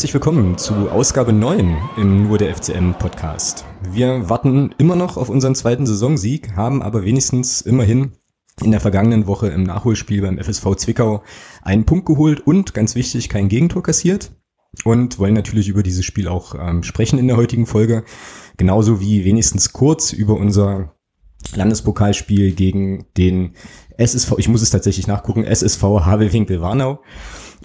Herzlich willkommen zu Ausgabe 9 im Nur der FCM Podcast. Wir warten immer noch auf unseren zweiten Saisonsieg, haben aber wenigstens immerhin in der vergangenen Woche im Nachholspiel beim FSV Zwickau einen Punkt geholt und ganz wichtig kein Gegentor kassiert und wollen natürlich über dieses Spiel auch ähm, sprechen in der heutigen Folge, genauso wie wenigstens kurz über unser Landespokalspiel gegen den SSV, ich muss es tatsächlich nachgucken, SSV HW Winkel-Warnau.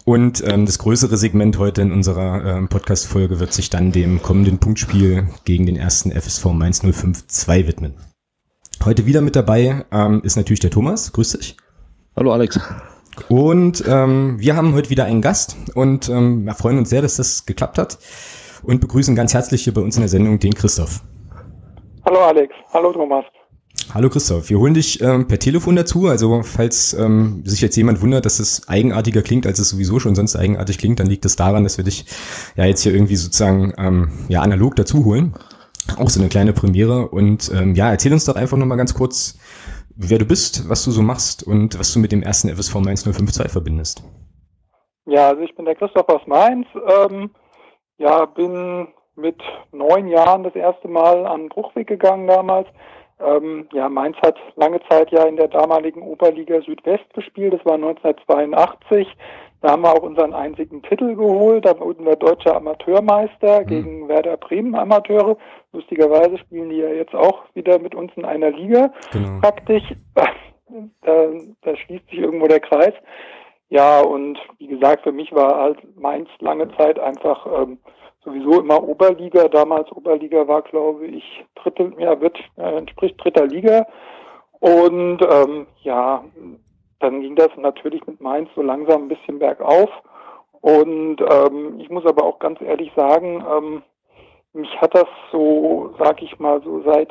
Und ähm, das größere Segment heute in unserer ähm, Podcast-Folge wird sich dann dem kommenden Punktspiel gegen den ersten FSV Mainz 052 widmen. Heute wieder mit dabei ähm, ist natürlich der Thomas. Grüß dich. Hallo Alex. Und ähm, wir haben heute wieder einen Gast und ähm, wir freuen uns sehr, dass das geklappt hat und begrüßen ganz herzlich hier bei uns in der Sendung den Christoph. Hallo Alex. Hallo Thomas. Hallo Christoph, wir holen dich ähm, per Telefon dazu. Also falls ähm, sich jetzt jemand wundert, dass es eigenartiger klingt, als es sowieso schon sonst eigenartig klingt, dann liegt es daran, dass wir dich ja jetzt hier irgendwie sozusagen ähm, ja analog dazu holen. Auch so eine kleine Premiere. Und ähm, ja, erzähl uns doch einfach nochmal ganz kurz, wer du bist, was du so machst und was du mit dem ersten FSV Mainz 052 verbindest. Ja, also ich bin der Christoph aus Mainz. Ähm, ja, bin mit neun Jahren das erste Mal an den Bruchweg gegangen damals ähm, ja, Mainz hat lange Zeit ja in der damaligen Oberliga Südwest gespielt. Das war 1982. Da haben wir auch unseren einzigen Titel geholt. Da wurden wir deutscher Amateurmeister mhm. gegen Werder Bremen Amateure. Lustigerweise spielen die ja jetzt auch wieder mit uns in einer Liga. Genau. Praktisch. Da, da schließt sich irgendwo der Kreis. Ja, und wie gesagt, für mich war halt Mainz lange Zeit einfach ähm, sowieso immer Oberliga. Damals Oberliga war, glaube ich, dritte, ja, wird, äh, entspricht dritter Liga. Und ähm, ja, dann ging das natürlich mit Mainz so langsam ein bisschen bergauf. Und ähm, ich muss aber auch ganz ehrlich sagen, ähm, mich hat das so, sag ich mal, so seit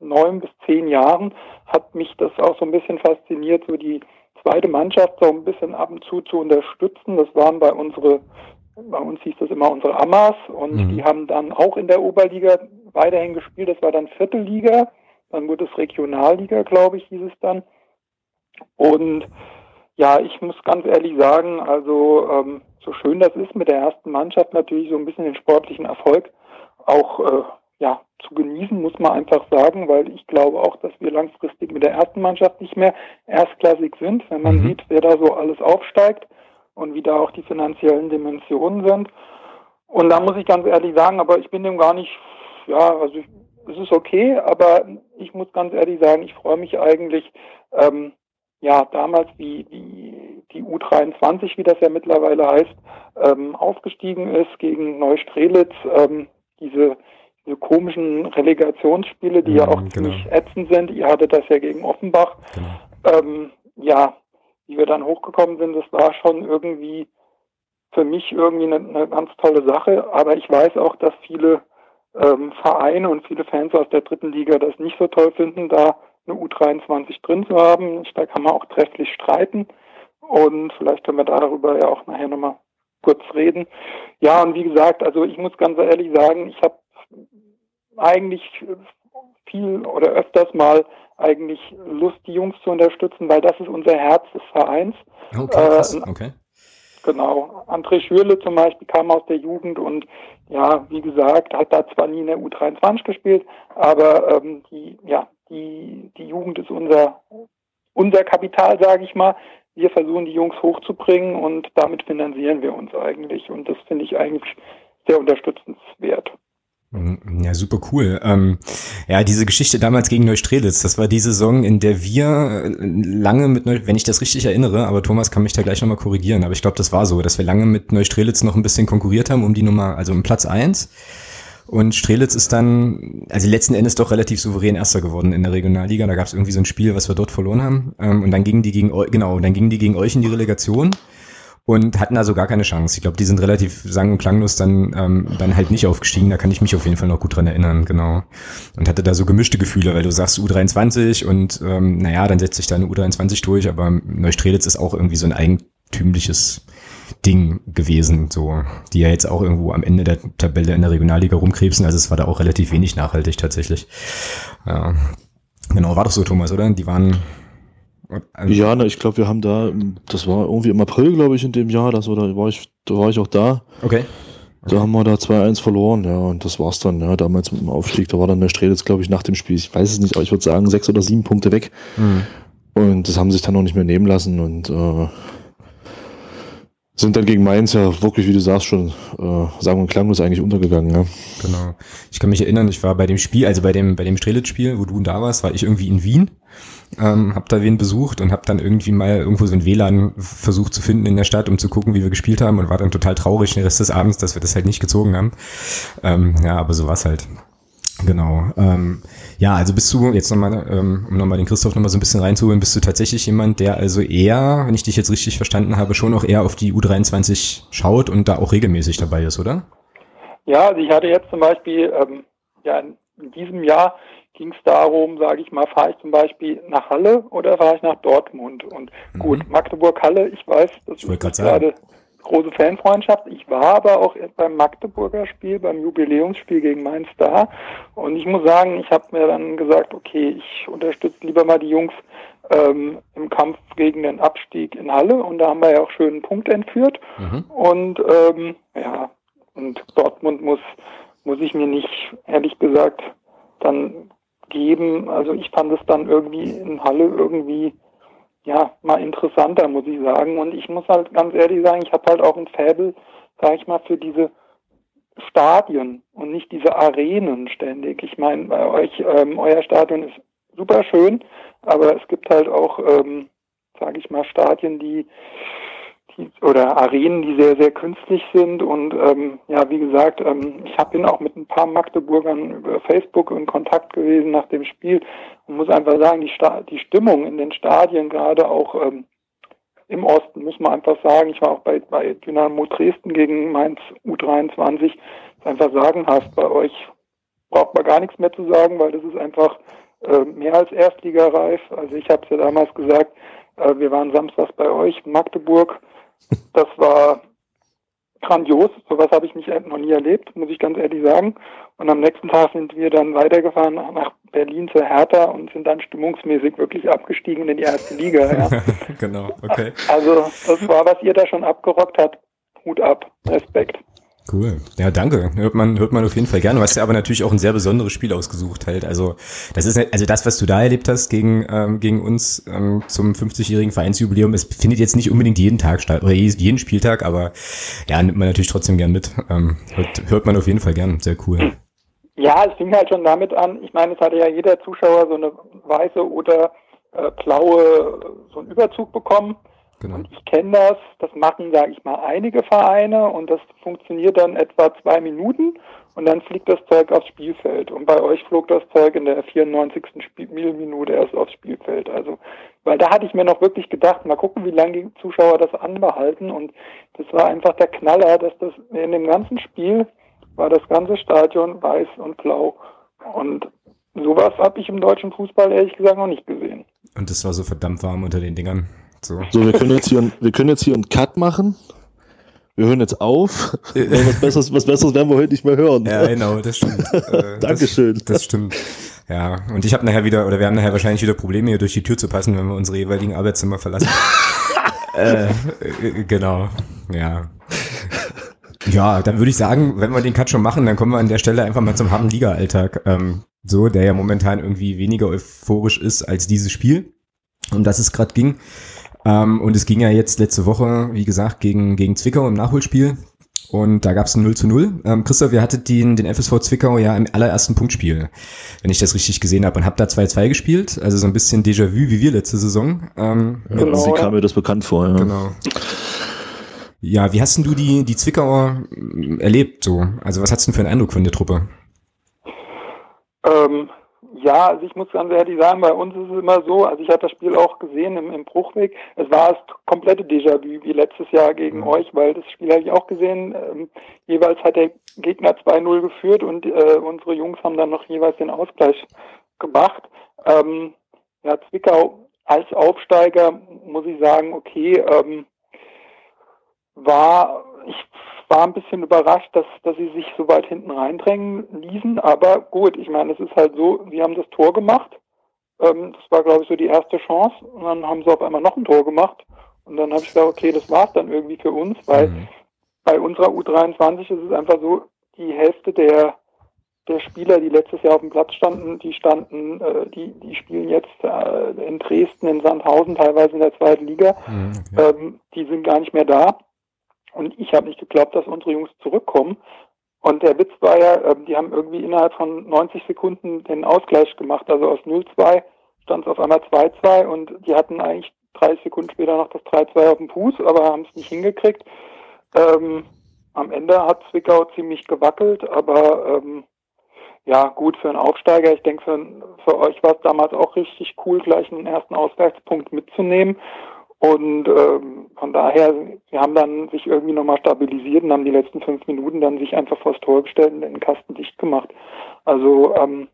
neun bis zehn Jahren hat mich das auch so ein bisschen fasziniert, so die zweite Mannschaft so ein bisschen ab und zu zu unterstützen. Das waren bei unsere bei uns hieß das immer unsere Amas und mhm. die haben dann auch in der Oberliga weiterhin gespielt. Das war dann Viertelliga, dann wurde es Regionalliga, glaube ich, hieß es dann. Und ja, ich muss ganz ehrlich sagen, also ähm, so schön das ist mit der ersten Mannschaft natürlich so ein bisschen den sportlichen Erfolg auch äh, ja zu genießen, muss man einfach sagen, weil ich glaube auch, dass wir langfristig mit der ersten Mannschaft nicht mehr erstklassig sind, wenn man mhm. sieht, wer da so alles aufsteigt und wie da auch die finanziellen Dimensionen sind. Und da muss ich ganz ehrlich sagen, aber ich bin dem gar nicht, ja, also ich, es ist okay, aber ich muss ganz ehrlich sagen, ich freue mich eigentlich, ähm, ja, damals wie, wie die U23, wie das ja mittlerweile heißt, ähm, aufgestiegen ist gegen Neustrelitz, ähm, diese, diese komischen Relegationsspiele, die ja, ja auch genau. ziemlich ätzend sind. Ihr hattet das ja gegen Offenbach. Genau. Ähm, ja, wie wir dann hochgekommen sind, das war schon irgendwie für mich irgendwie eine, eine ganz tolle Sache. Aber ich weiß auch, dass viele ähm, Vereine und viele Fans aus der dritten Liga das nicht so toll finden, da eine U23 drin zu haben. Da kann man auch trefflich streiten. Und vielleicht können wir darüber ja auch nachher nochmal kurz reden. Ja, und wie gesagt, also ich muss ganz ehrlich sagen, ich habe eigentlich viel oder öfters mal eigentlich Lust, die Jungs zu unterstützen, weil das ist unser Herz des Vereins. Okay, äh, okay. Genau. André Schürle zum Beispiel kam aus der Jugend und ja, wie gesagt, hat da zwar nie in der U23 gespielt, aber ähm, die, ja, die, die Jugend ist unser, unser Kapital, sage ich mal. Wir versuchen die Jungs hochzubringen und damit finanzieren wir uns eigentlich. Und das finde ich eigentlich sehr unterstützenswert. Mhm, ja, super cool. Ähm, ja, diese Geschichte damals gegen Neustrelitz, das war die Saison, in der wir äh, lange mit, Neu wenn ich das richtig erinnere, aber Thomas kann mich da gleich nochmal korrigieren, aber ich glaube, das war so, dass wir lange mit Neustrelitz noch ein bisschen konkurriert haben um die Nummer, also um Platz eins. Und Strelitz ist dann, also letzten Endes doch relativ souverän Erster geworden in der Regionalliga. Da gab es irgendwie so ein Spiel, was wir dort verloren haben. Ähm, und dann gingen die gegen, genau, dann gingen die gegen euch in die Relegation und hatten also gar keine Chance. Ich glaube, die sind relativ sang- und klanglos dann, ähm, dann halt nicht aufgestiegen. Da kann ich mich auf jeden Fall noch gut dran erinnern, genau. Und hatte da so gemischte Gefühle, weil du sagst U23 und ähm, naja, dann setzt sich da eine U23 durch, aber Neustrelitz ist auch irgendwie so ein eigentümliches Ding gewesen, so, die ja jetzt auch irgendwo am Ende der Tabelle in der Regionalliga rumkrebsen. Also es war da auch relativ wenig nachhaltig tatsächlich. Ja. Genau, war doch so, Thomas, oder? Die waren Also ja, na, ich glaube, wir haben da, das war irgendwie im April, glaube ich, in dem Jahr, das, oder war ich, da war ich auch da. Okay. Okay. Da haben wir da 2-1 verloren, ja, und das war's dann, ja, damals mit dem Aufstieg, da war dann der Strelitz, glaube ich, nach dem Spiel, ich weiß es nicht, aber ich würde sagen, sechs oder sieben Punkte weg. Mhm. Und das haben sich dann noch nicht mehr nehmen lassen und äh, sind dann gegen Mainz ja wirklich, wie du sagst, schon äh, sagen und klanglos eigentlich untergegangen. Ja. Genau. Ich kann mich erinnern, ich war bei dem Spiel, also bei dem bei dem Strelitz-Spiel, wo du da warst, war ich irgendwie in Wien, ähm, hab da wen besucht und hab dann irgendwie mal irgendwo so ein WLAN versucht zu finden in der Stadt, um zu gucken, wie wir gespielt haben und war dann total traurig den Rest des Abends, dass wir das halt nicht gezogen haben. Ähm, ja, aber so war's halt. Genau. Ähm, ja, also bist du, jetzt nochmal, ähm, um nochmal den Christoph nochmal so ein bisschen reinzuholen, bist du tatsächlich jemand, der also eher, wenn ich dich jetzt richtig verstanden habe, schon auch eher auf die U23 schaut und da auch regelmäßig dabei ist, oder? Ja, also ich hatte jetzt zum Beispiel, ähm, ja, in diesem Jahr ging es darum, sage ich mal, fahre ich zum Beispiel nach Halle oder fahre ich nach Dortmund? Und mhm. gut, Magdeburg-Halle, ich weiß, das ich ist gerade große Fanfreundschaft. Ich war aber auch beim Magdeburger Spiel, beim Jubiläumsspiel gegen Mainz da. Und ich muss sagen, ich habe mir dann gesagt, okay, ich unterstütze lieber mal die Jungs ähm, im Kampf gegen den Abstieg in Halle. Und da haben wir ja auch schön einen Punkt entführt. Mhm. Und ähm, ja, und Dortmund muss, muss ich mir nicht, ehrlich gesagt, dann geben. Also ich fand es dann irgendwie in Halle irgendwie ja, mal interessanter, muss ich sagen. Und ich muss halt ganz ehrlich sagen, ich habe halt auch ein Faible, sage ich mal, für diese Stadien und nicht diese Arenen ständig. Ich meine, bei euch, ähm, euer Stadion ist super schön, aber es gibt halt auch, ähm, sage ich mal, Stadien, die oder Arenen, die sehr, sehr künstlich sind. Und ähm, ja, wie gesagt, ähm, ich hab, bin auch mit ein paar Magdeburgern über Facebook in Kontakt gewesen nach dem Spiel und muss einfach sagen, die, Sta die Stimmung in den Stadien, gerade auch ähm, im Osten, muss man einfach sagen, ich war auch bei, bei Dynamo Dresden gegen Mainz U23, ist einfach sagenhaft. Bei euch braucht man gar nichts mehr zu sagen, weil das ist einfach äh, mehr als Erstligareif. Also ich habe es ja damals gesagt, äh, wir waren samstags bei euch, Magdeburg, das war grandios. Sowas habe ich nicht, noch nie erlebt, muss ich ganz ehrlich sagen. Und am nächsten Tag sind wir dann weitergefahren nach Berlin zur Hertha und sind dann stimmungsmäßig wirklich abgestiegen in die erste Liga. Ja. genau, okay. Also das war, was ihr da schon abgerockt habt. Hut ab, Respekt. Cool. Ja, danke. Hört man, hört man auf jeden Fall gerne. Du hast ja aber natürlich auch ein sehr besonderes Spiel ausgesucht halt. Also, das ist, also das, was du da erlebt hast gegen, ähm, gegen uns ähm, zum 50-jährigen Vereinsjubiläum, es findet jetzt nicht unbedingt jeden Tag statt oder jeden Spieltag, aber ja, nimmt man natürlich trotzdem gern mit. Ähm, hört, hört man auf jeden Fall gern. Sehr cool. Ja, es fing halt schon damit an. Ich meine, es hatte ja jeder Zuschauer so eine weiße oder äh, blaue, so einen Überzug bekommen. Genau. Und ich kenne das, das machen, sage ich mal, einige Vereine und das funktioniert dann etwa zwei Minuten und dann fliegt das Zeug aufs Spielfeld. Und bei euch flog das Zeug in der 94. Spielminute erst aufs Spielfeld. Also, weil da hatte ich mir noch wirklich gedacht, mal gucken, wie lange die Zuschauer das anbehalten. Und das war einfach der Knaller, dass das in dem ganzen Spiel war das ganze Stadion weiß und blau. Und sowas habe ich im deutschen Fußball ehrlich gesagt noch nicht gesehen. Und es war so verdammt warm unter den Dingern. So. so, wir können jetzt hier, wir können jetzt hier einen Cut machen. Wir hören jetzt auf. was, Besseres, was Besseres werden wir heute nicht mehr hören. Ja, genau, das stimmt. Äh, Dankeschön. Das, das, stimmt. Ja, und ich habe nachher wieder, oder wir haben nachher wahrscheinlich wieder Probleme, hier durch die Tür zu passen, wenn wir unsere jeweiligen Arbeitszimmer verlassen. äh, äh, genau, ja. Ja, dann würde ich sagen, wenn wir den Cut schon machen, dann kommen wir an der Stelle einfach mal zum harten Liga-Alltag. Ähm, so, der ja momentan irgendwie weniger euphorisch ist als dieses Spiel, um das es gerade ging. Ähm, und es ging ja jetzt letzte Woche, wie gesagt, gegen, gegen Zwickau im Nachholspiel. Und da gab es ein 0 zu 0. Ähm, Christoph, ihr hattet den, den FSV Zwickau ja im allerersten Punktspiel, wenn ich das richtig gesehen habe, und habt da 2-2 gespielt. Also so ein bisschen Déjà-vu wie wir letzte Saison. Ähm, genau, sie kam mir das bekannt vor, ja. Genau. Ja, wie hast denn du die, die Zwickauer ähm, erlebt? So? Also was hast du denn für einen Eindruck von der Truppe? Ähm, ja, also ich muss ganz ehrlich sagen, bei uns ist es immer so, also ich habe das Spiel auch gesehen im, im Bruchweg, es war das komplette Déjà-vu wie letztes Jahr gegen mhm. euch, weil das Spiel habe ich auch gesehen, ähm, jeweils hat der Gegner 2-0 geführt und äh, unsere Jungs haben dann noch jeweils den Ausgleich gemacht. Ähm, ja, Zwickau als Aufsteiger muss ich sagen, okay, ähm, war, ich war ein bisschen überrascht, dass, dass sie sich so weit hinten reindrängen ließen. Aber gut, ich meine, es ist halt so, sie haben das Tor gemacht. Ähm, das war, glaube ich, so die erste Chance. Und dann haben sie auf einmal noch ein Tor gemacht. Und dann habe ich gesagt, okay, das war's dann irgendwie für uns, weil mhm. bei unserer U23 ist es einfach so, die Hälfte der der Spieler, die letztes Jahr auf dem Platz standen, die standen, äh, die, die spielen jetzt äh, in Dresden, in Sandhausen, teilweise in der zweiten Liga. Mhm, okay. ähm, die sind gar nicht mehr da. Und ich habe nicht geglaubt, dass unsere Jungs zurückkommen. Und der Witz war ja, äh, die haben irgendwie innerhalb von 90 Sekunden den Ausgleich gemacht. Also aus 0-2 stand es auf einmal 2-2 und die hatten eigentlich 30 Sekunden später noch das 3-2 auf dem Fuß, aber haben es nicht hingekriegt. Ähm, am Ende hat Zwickau ziemlich gewackelt, aber ähm, ja, gut für einen Aufsteiger. Ich denke, für, für euch war es damals auch richtig cool, gleich einen ersten Ausgleichspunkt mitzunehmen. Und ähm, von daher, sie haben dann sich irgendwie nochmal stabilisiert und haben die letzten fünf Minuten dann sich einfach vors Tor gestellt und den Kasten dicht gemacht. Also, ähm,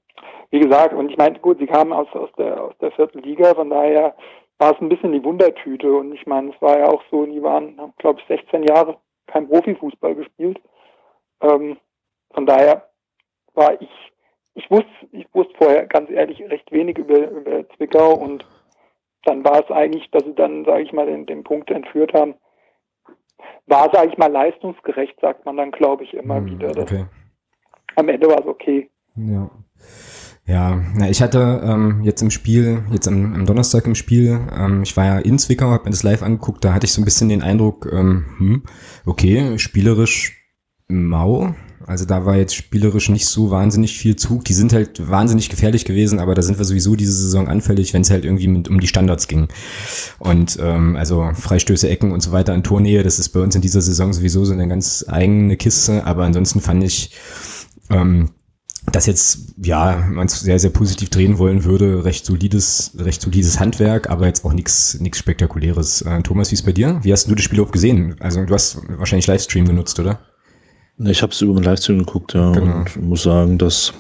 wie gesagt, und ich meine, gut, sie kamen aus, aus, der, aus der vierten Liga, von daher war es ein bisschen die Wundertüte. Und ich meine, es war ja auch so, die waren, glaube ich, 16 Jahre kein Profifußball gespielt. Ähm, von daher war ich, ich wusste, ich wusste vorher ganz ehrlich recht wenig über, über Zwickau und dann war es eigentlich, dass sie dann, sage ich mal, den, den Punkt entführt haben. War, sage ich mal, leistungsgerecht, sagt man dann, glaube ich, immer hm, wieder. Okay. Am Ende war es okay. Ja. Ja, na, ich hatte ähm, jetzt im Spiel, jetzt am, am Donnerstag im Spiel, ähm, ich war ja in Zwickau, habe mir das live angeguckt, da hatte ich so ein bisschen den Eindruck, ähm, hm, okay, spielerisch mau, also da war jetzt spielerisch nicht so wahnsinnig viel Zug. Die sind halt wahnsinnig gefährlich gewesen, aber da sind wir sowieso diese Saison anfällig, wenn es halt irgendwie mit, um die Standards ging. Und ähm, also Freistöße, Ecken und so weiter in Tornähe, das ist bei uns in dieser Saison sowieso so eine ganz eigene Kiste. Aber ansonsten fand ich, ähm, dass jetzt, ja, man es sehr, sehr positiv drehen wollen würde, recht solides, recht solides Handwerk, aber jetzt auch nichts nichts Spektakuläres. Äh, Thomas, wie ist bei dir? Wie hast du das Spiel überhaupt gesehen? Also du hast wahrscheinlich Livestream genutzt, oder? Ich habe es über den Livestream geguckt, ja, genau. und muss sagen, dass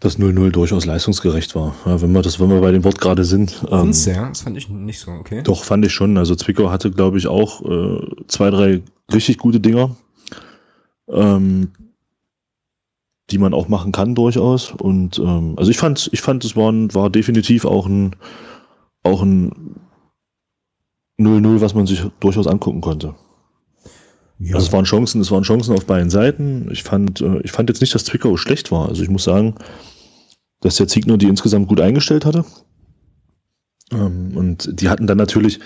das 0-0 durchaus leistungsgerecht war. Ja, wenn wir das, wenn wir bei dem Wort gerade sind. Ähm, ja, das fand ich nicht so, okay. Doch, fand ich schon. Also Zwickau hatte, glaube ich, auch äh, zwei, drei richtig gute Dinger, ähm, die man auch machen kann durchaus. Und ähm, also ich fand, ich fand, es war, war definitiv auch ein auch ein 0-0, was man sich durchaus angucken konnte. Ja. Also es waren Chancen, es waren Chancen auf beiden Seiten. Ich fand, äh, ich fand jetzt nicht, dass Zwickau schlecht war. Also ich muss sagen, dass der Ziegner die insgesamt gut eingestellt hatte. Ähm, und die hatten dann natürlich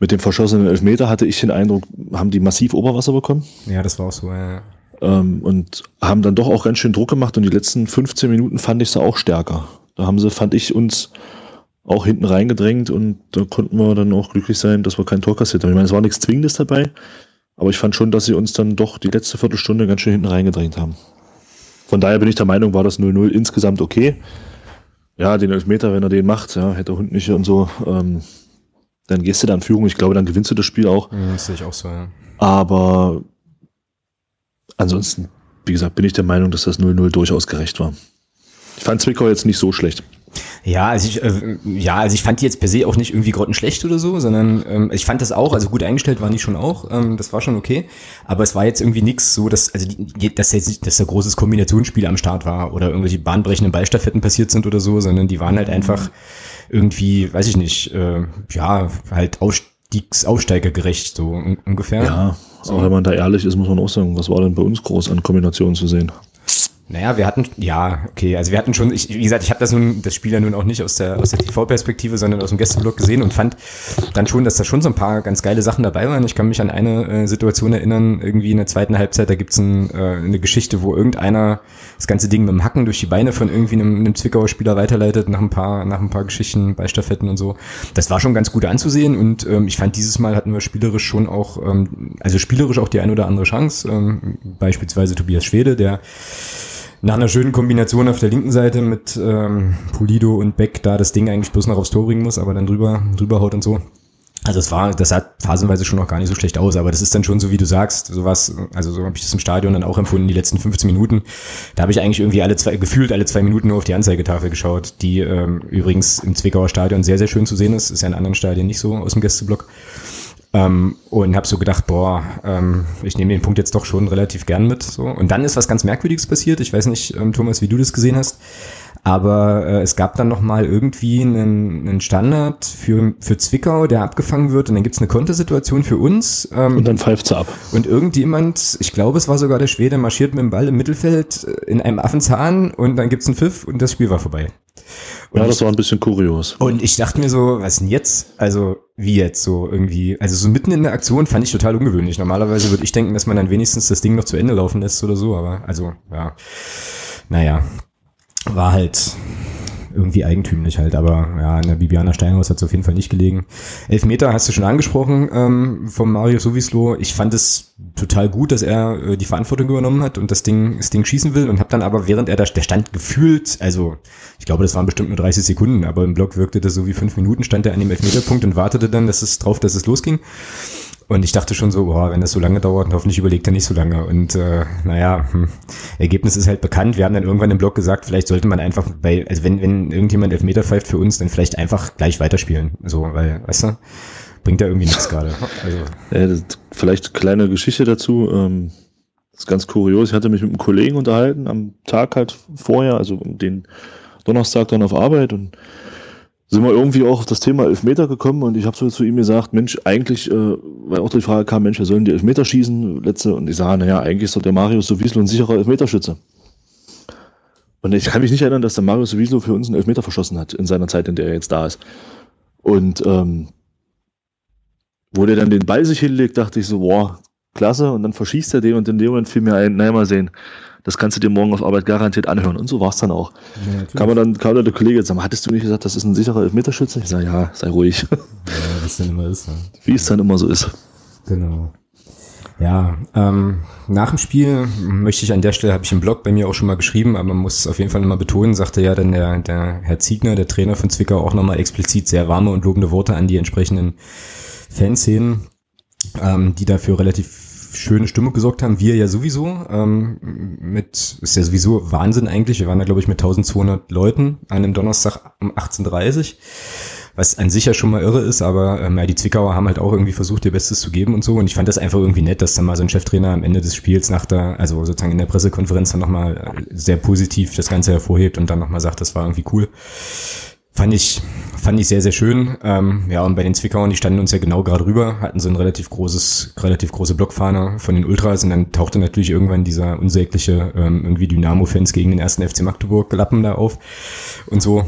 mit dem verschossenen Elfmeter, hatte ich den Eindruck, haben die massiv Oberwasser bekommen. Ja, das war auch so, ja. Ähm, und haben dann doch auch ganz schön Druck gemacht und die letzten 15 Minuten fand ich sie auch stärker. Da haben sie, fand ich, uns auch hinten reingedrängt und da konnten wir dann auch glücklich sein, dass wir kein Tor kassiert haben. Ich meine, es war nichts Zwingendes dabei. Aber ich fand schon, dass sie uns dann doch die letzte Viertelstunde ganz schön hinten reingedrängt haben. Von daher bin ich der Meinung, war das 0-0 insgesamt okay. Ja, den Elfmeter, wenn er den macht, ja, hätte Hund nicht und so, ähm, dann gehst du da in Führung. Ich glaube, dann gewinnst du das Spiel auch. Ja, das sehe ich auch so, ja. Aber ansonsten, wie gesagt, bin ich der Meinung, dass das 0-0 durchaus gerecht war. Ich fand Zwickau jetzt nicht so schlecht. Ja, also ich, äh, ja, also ich fand die jetzt per se auch nicht irgendwie grottenschlecht oder so, sondern ähm, ich fand das auch, also gut eingestellt waren die schon auch, ähm, das war schon okay, aber es war jetzt irgendwie nichts so, dass, also die, dass jetzt dass da großes Kombinationsspiel am Start war oder irgendwelche bahnbrechenden Ballstaffetten passiert sind oder so, sondern die waren halt einfach irgendwie, weiß ich nicht, äh, ja, halt Ausstiegs, Aufsteigergerecht, so un ungefähr. Ja, so. auch wenn man da ehrlich ist, muss man auch sagen, was war denn bei uns groß an Kombinationen zu sehen? Naja, wir hatten, ja, okay, also wir hatten schon, ich, wie gesagt, ich habe das nun, das Spiel ja nun auch nicht aus der, aus der TV-Perspektive, sondern aus dem Gästeblock gesehen und fand dann schon, dass da schon so ein paar ganz geile Sachen dabei waren. Ich kann mich an eine äh, Situation erinnern, irgendwie in der zweiten Halbzeit, da gibt's ein, äh, eine Geschichte, wo irgendeiner das ganze Ding mit dem Hacken durch die Beine von irgendwie einem, einem Zwickauer Spieler weiterleitet, nach ein paar, nach ein paar Geschichten, Beistaffetten und so. Das war schon ganz gut anzusehen und ähm, ich fand, dieses Mal hatten wir spielerisch schon auch, ähm, also spielerisch auch die ein oder andere Chance, ähm, beispielsweise Tobias Schwede, der nach einer schönen Kombination auf der linken Seite mit ähm, Pulido und Beck da das Ding eigentlich bloß noch aufs Tor bringen muss, aber dann drüber, drüber haut und so. Also es war, das sah phasenweise schon noch gar nicht so schlecht aus, aber das ist dann schon so, wie du sagst, sowas, also so habe ich das im Stadion dann auch empfunden, die letzten 15 Minuten. Da habe ich eigentlich irgendwie alle zwei, gefühlt alle zwei Minuten nur auf die Anzeigetafel geschaut, die ähm, übrigens im Zwickauer Stadion sehr, sehr schön zu sehen ist. Ist ja in anderen Stadien nicht so aus dem Gästeblock. Ähm, und habe so gedacht, boah, ähm, ich nehme den Punkt jetzt doch schon relativ gern mit. So. Und dann ist was ganz Merkwürdiges passiert. Ich weiß nicht, ähm, Thomas, wie du das gesehen hast. Aber äh, es gab dann nochmal irgendwie einen, einen Standard für, für Zwickau, der abgefangen wird und dann gibt's eine Kontersituation für uns. Ähm, und dann pfeift sie ab. Und irgendjemand, ich glaube es war sogar der Schwede, marschiert mit dem Ball im Mittelfeld äh, in einem Affenzahn und dann gibt's einen Pfiff und das Spiel war vorbei. Und ja, das war ein bisschen kurios. Und ich dachte mir so, was denn jetzt? Also, wie jetzt so irgendwie? Also so mitten in der Aktion fand ich total ungewöhnlich. Normalerweise würde ich denken, dass man dann wenigstens das Ding noch zu Ende laufen lässt oder so, aber also, ja. Naja, war halt irgendwie eigentümlich halt, aber ja, in der Bibiana Steinhaus hat es auf jeden Fall nicht gelegen. Elfmeter hast du schon angesprochen ähm, vom Mario Sowislo. Ich fand es total gut, dass er äh, die Verantwortung übernommen hat und das Ding, das Ding schießen will und habe dann aber, während er da, der stand gefühlt, also ich glaube, das waren bestimmt nur 30 Sekunden, aber im Block wirkte das so wie fünf Minuten, stand er an dem Elfmeterpunkt und wartete dann, dass es drauf, dass es losging. Und ich dachte schon so, boah, wenn das so lange dauert, hoffentlich überlegt er nicht so lange. Und äh, naja, hm, Ergebnis ist halt bekannt. Wir haben dann irgendwann im Blog gesagt, vielleicht sollte man einfach bei, also wenn, wenn irgendjemand Elfmeter pfeift für uns, dann vielleicht einfach gleich weiterspielen. So, weil, weißt du, bringt ja irgendwie nichts gerade. Also. Ja, vielleicht kleine Geschichte dazu. Ähm, das ist ganz kurios. Ich hatte mich mit einem Kollegen unterhalten am Tag halt vorher, also den Donnerstag dann auf Arbeit und sind wir irgendwie auch auf das Thema Elfmeter gekommen und ich habe so zu ihm gesagt, Mensch, eigentlich, äh, weil auch die Frage kam, Mensch, wir sollen die Elfmeter schießen, letzte, und ich sage, naja, eigentlich ist doch der Mario Sowieslo ein sicherer Elfmeterschütze. Und ich kann mich nicht erinnern, dass der Mario Sowieslo für uns einen Elfmeter verschossen hat in seiner Zeit, in der er jetzt da ist. Und ähm, wo der dann den Ball sich hinlegt, dachte ich so, boah, klasse, und dann verschießt er den und in dem Moment fiel mir ein, naja, mal sehen, das kannst du dir morgen auf Arbeit garantiert anhören. Und so war es dann auch. Ja, kam, dann, kam dann der Kollege jetzt sagen, hattest du nicht gesagt, das ist ein sicherer Elfmeterschütze? Ich sage, ja, sei ruhig. Ja, wie es dann immer ist. Ja. Wie es dann immer so ist. Genau. Ja, ähm, nach dem Spiel möchte ich an der Stelle, habe ich im Blog bei mir auch schon mal geschrieben, aber man muss es auf jeden Fall nochmal betonen, sagte ja dann der, der Herr Ziegner, der Trainer von Zwickau, auch nochmal explizit sehr warme und lobende Worte an die entsprechenden Fanszenen, ähm, die dafür relativ schöne Stimmung gesorgt haben. Wir ja sowieso. Ähm, mit ist ja sowieso Wahnsinn eigentlich. Wir waren da glaube ich mit 1200 Leuten an einem Donnerstag um 18:30 was an sich ja schon mal irre ist, aber ähm, ja, die Zwickauer haben halt auch irgendwie versucht, ihr Bestes zu geben und so. Und ich fand das einfach irgendwie nett, dass dann mal so ein Cheftrainer am Ende des Spiels nach der, also sozusagen in der Pressekonferenz dann nochmal sehr positiv das Ganze hervorhebt und dann nochmal sagt, das war irgendwie cool. Fand ich, fand ich sehr, sehr schön. Ähm, ja, und bei den Zwickauern, die standen uns ja genau gerade rüber, hatten so ein relativ großes, relativ große Blockfahne von den Ultras und dann tauchte natürlich irgendwann dieser unsägliche ähm, irgendwie Dynamo-Fans gegen den ersten FC Magdeburg Lappen da auf und so.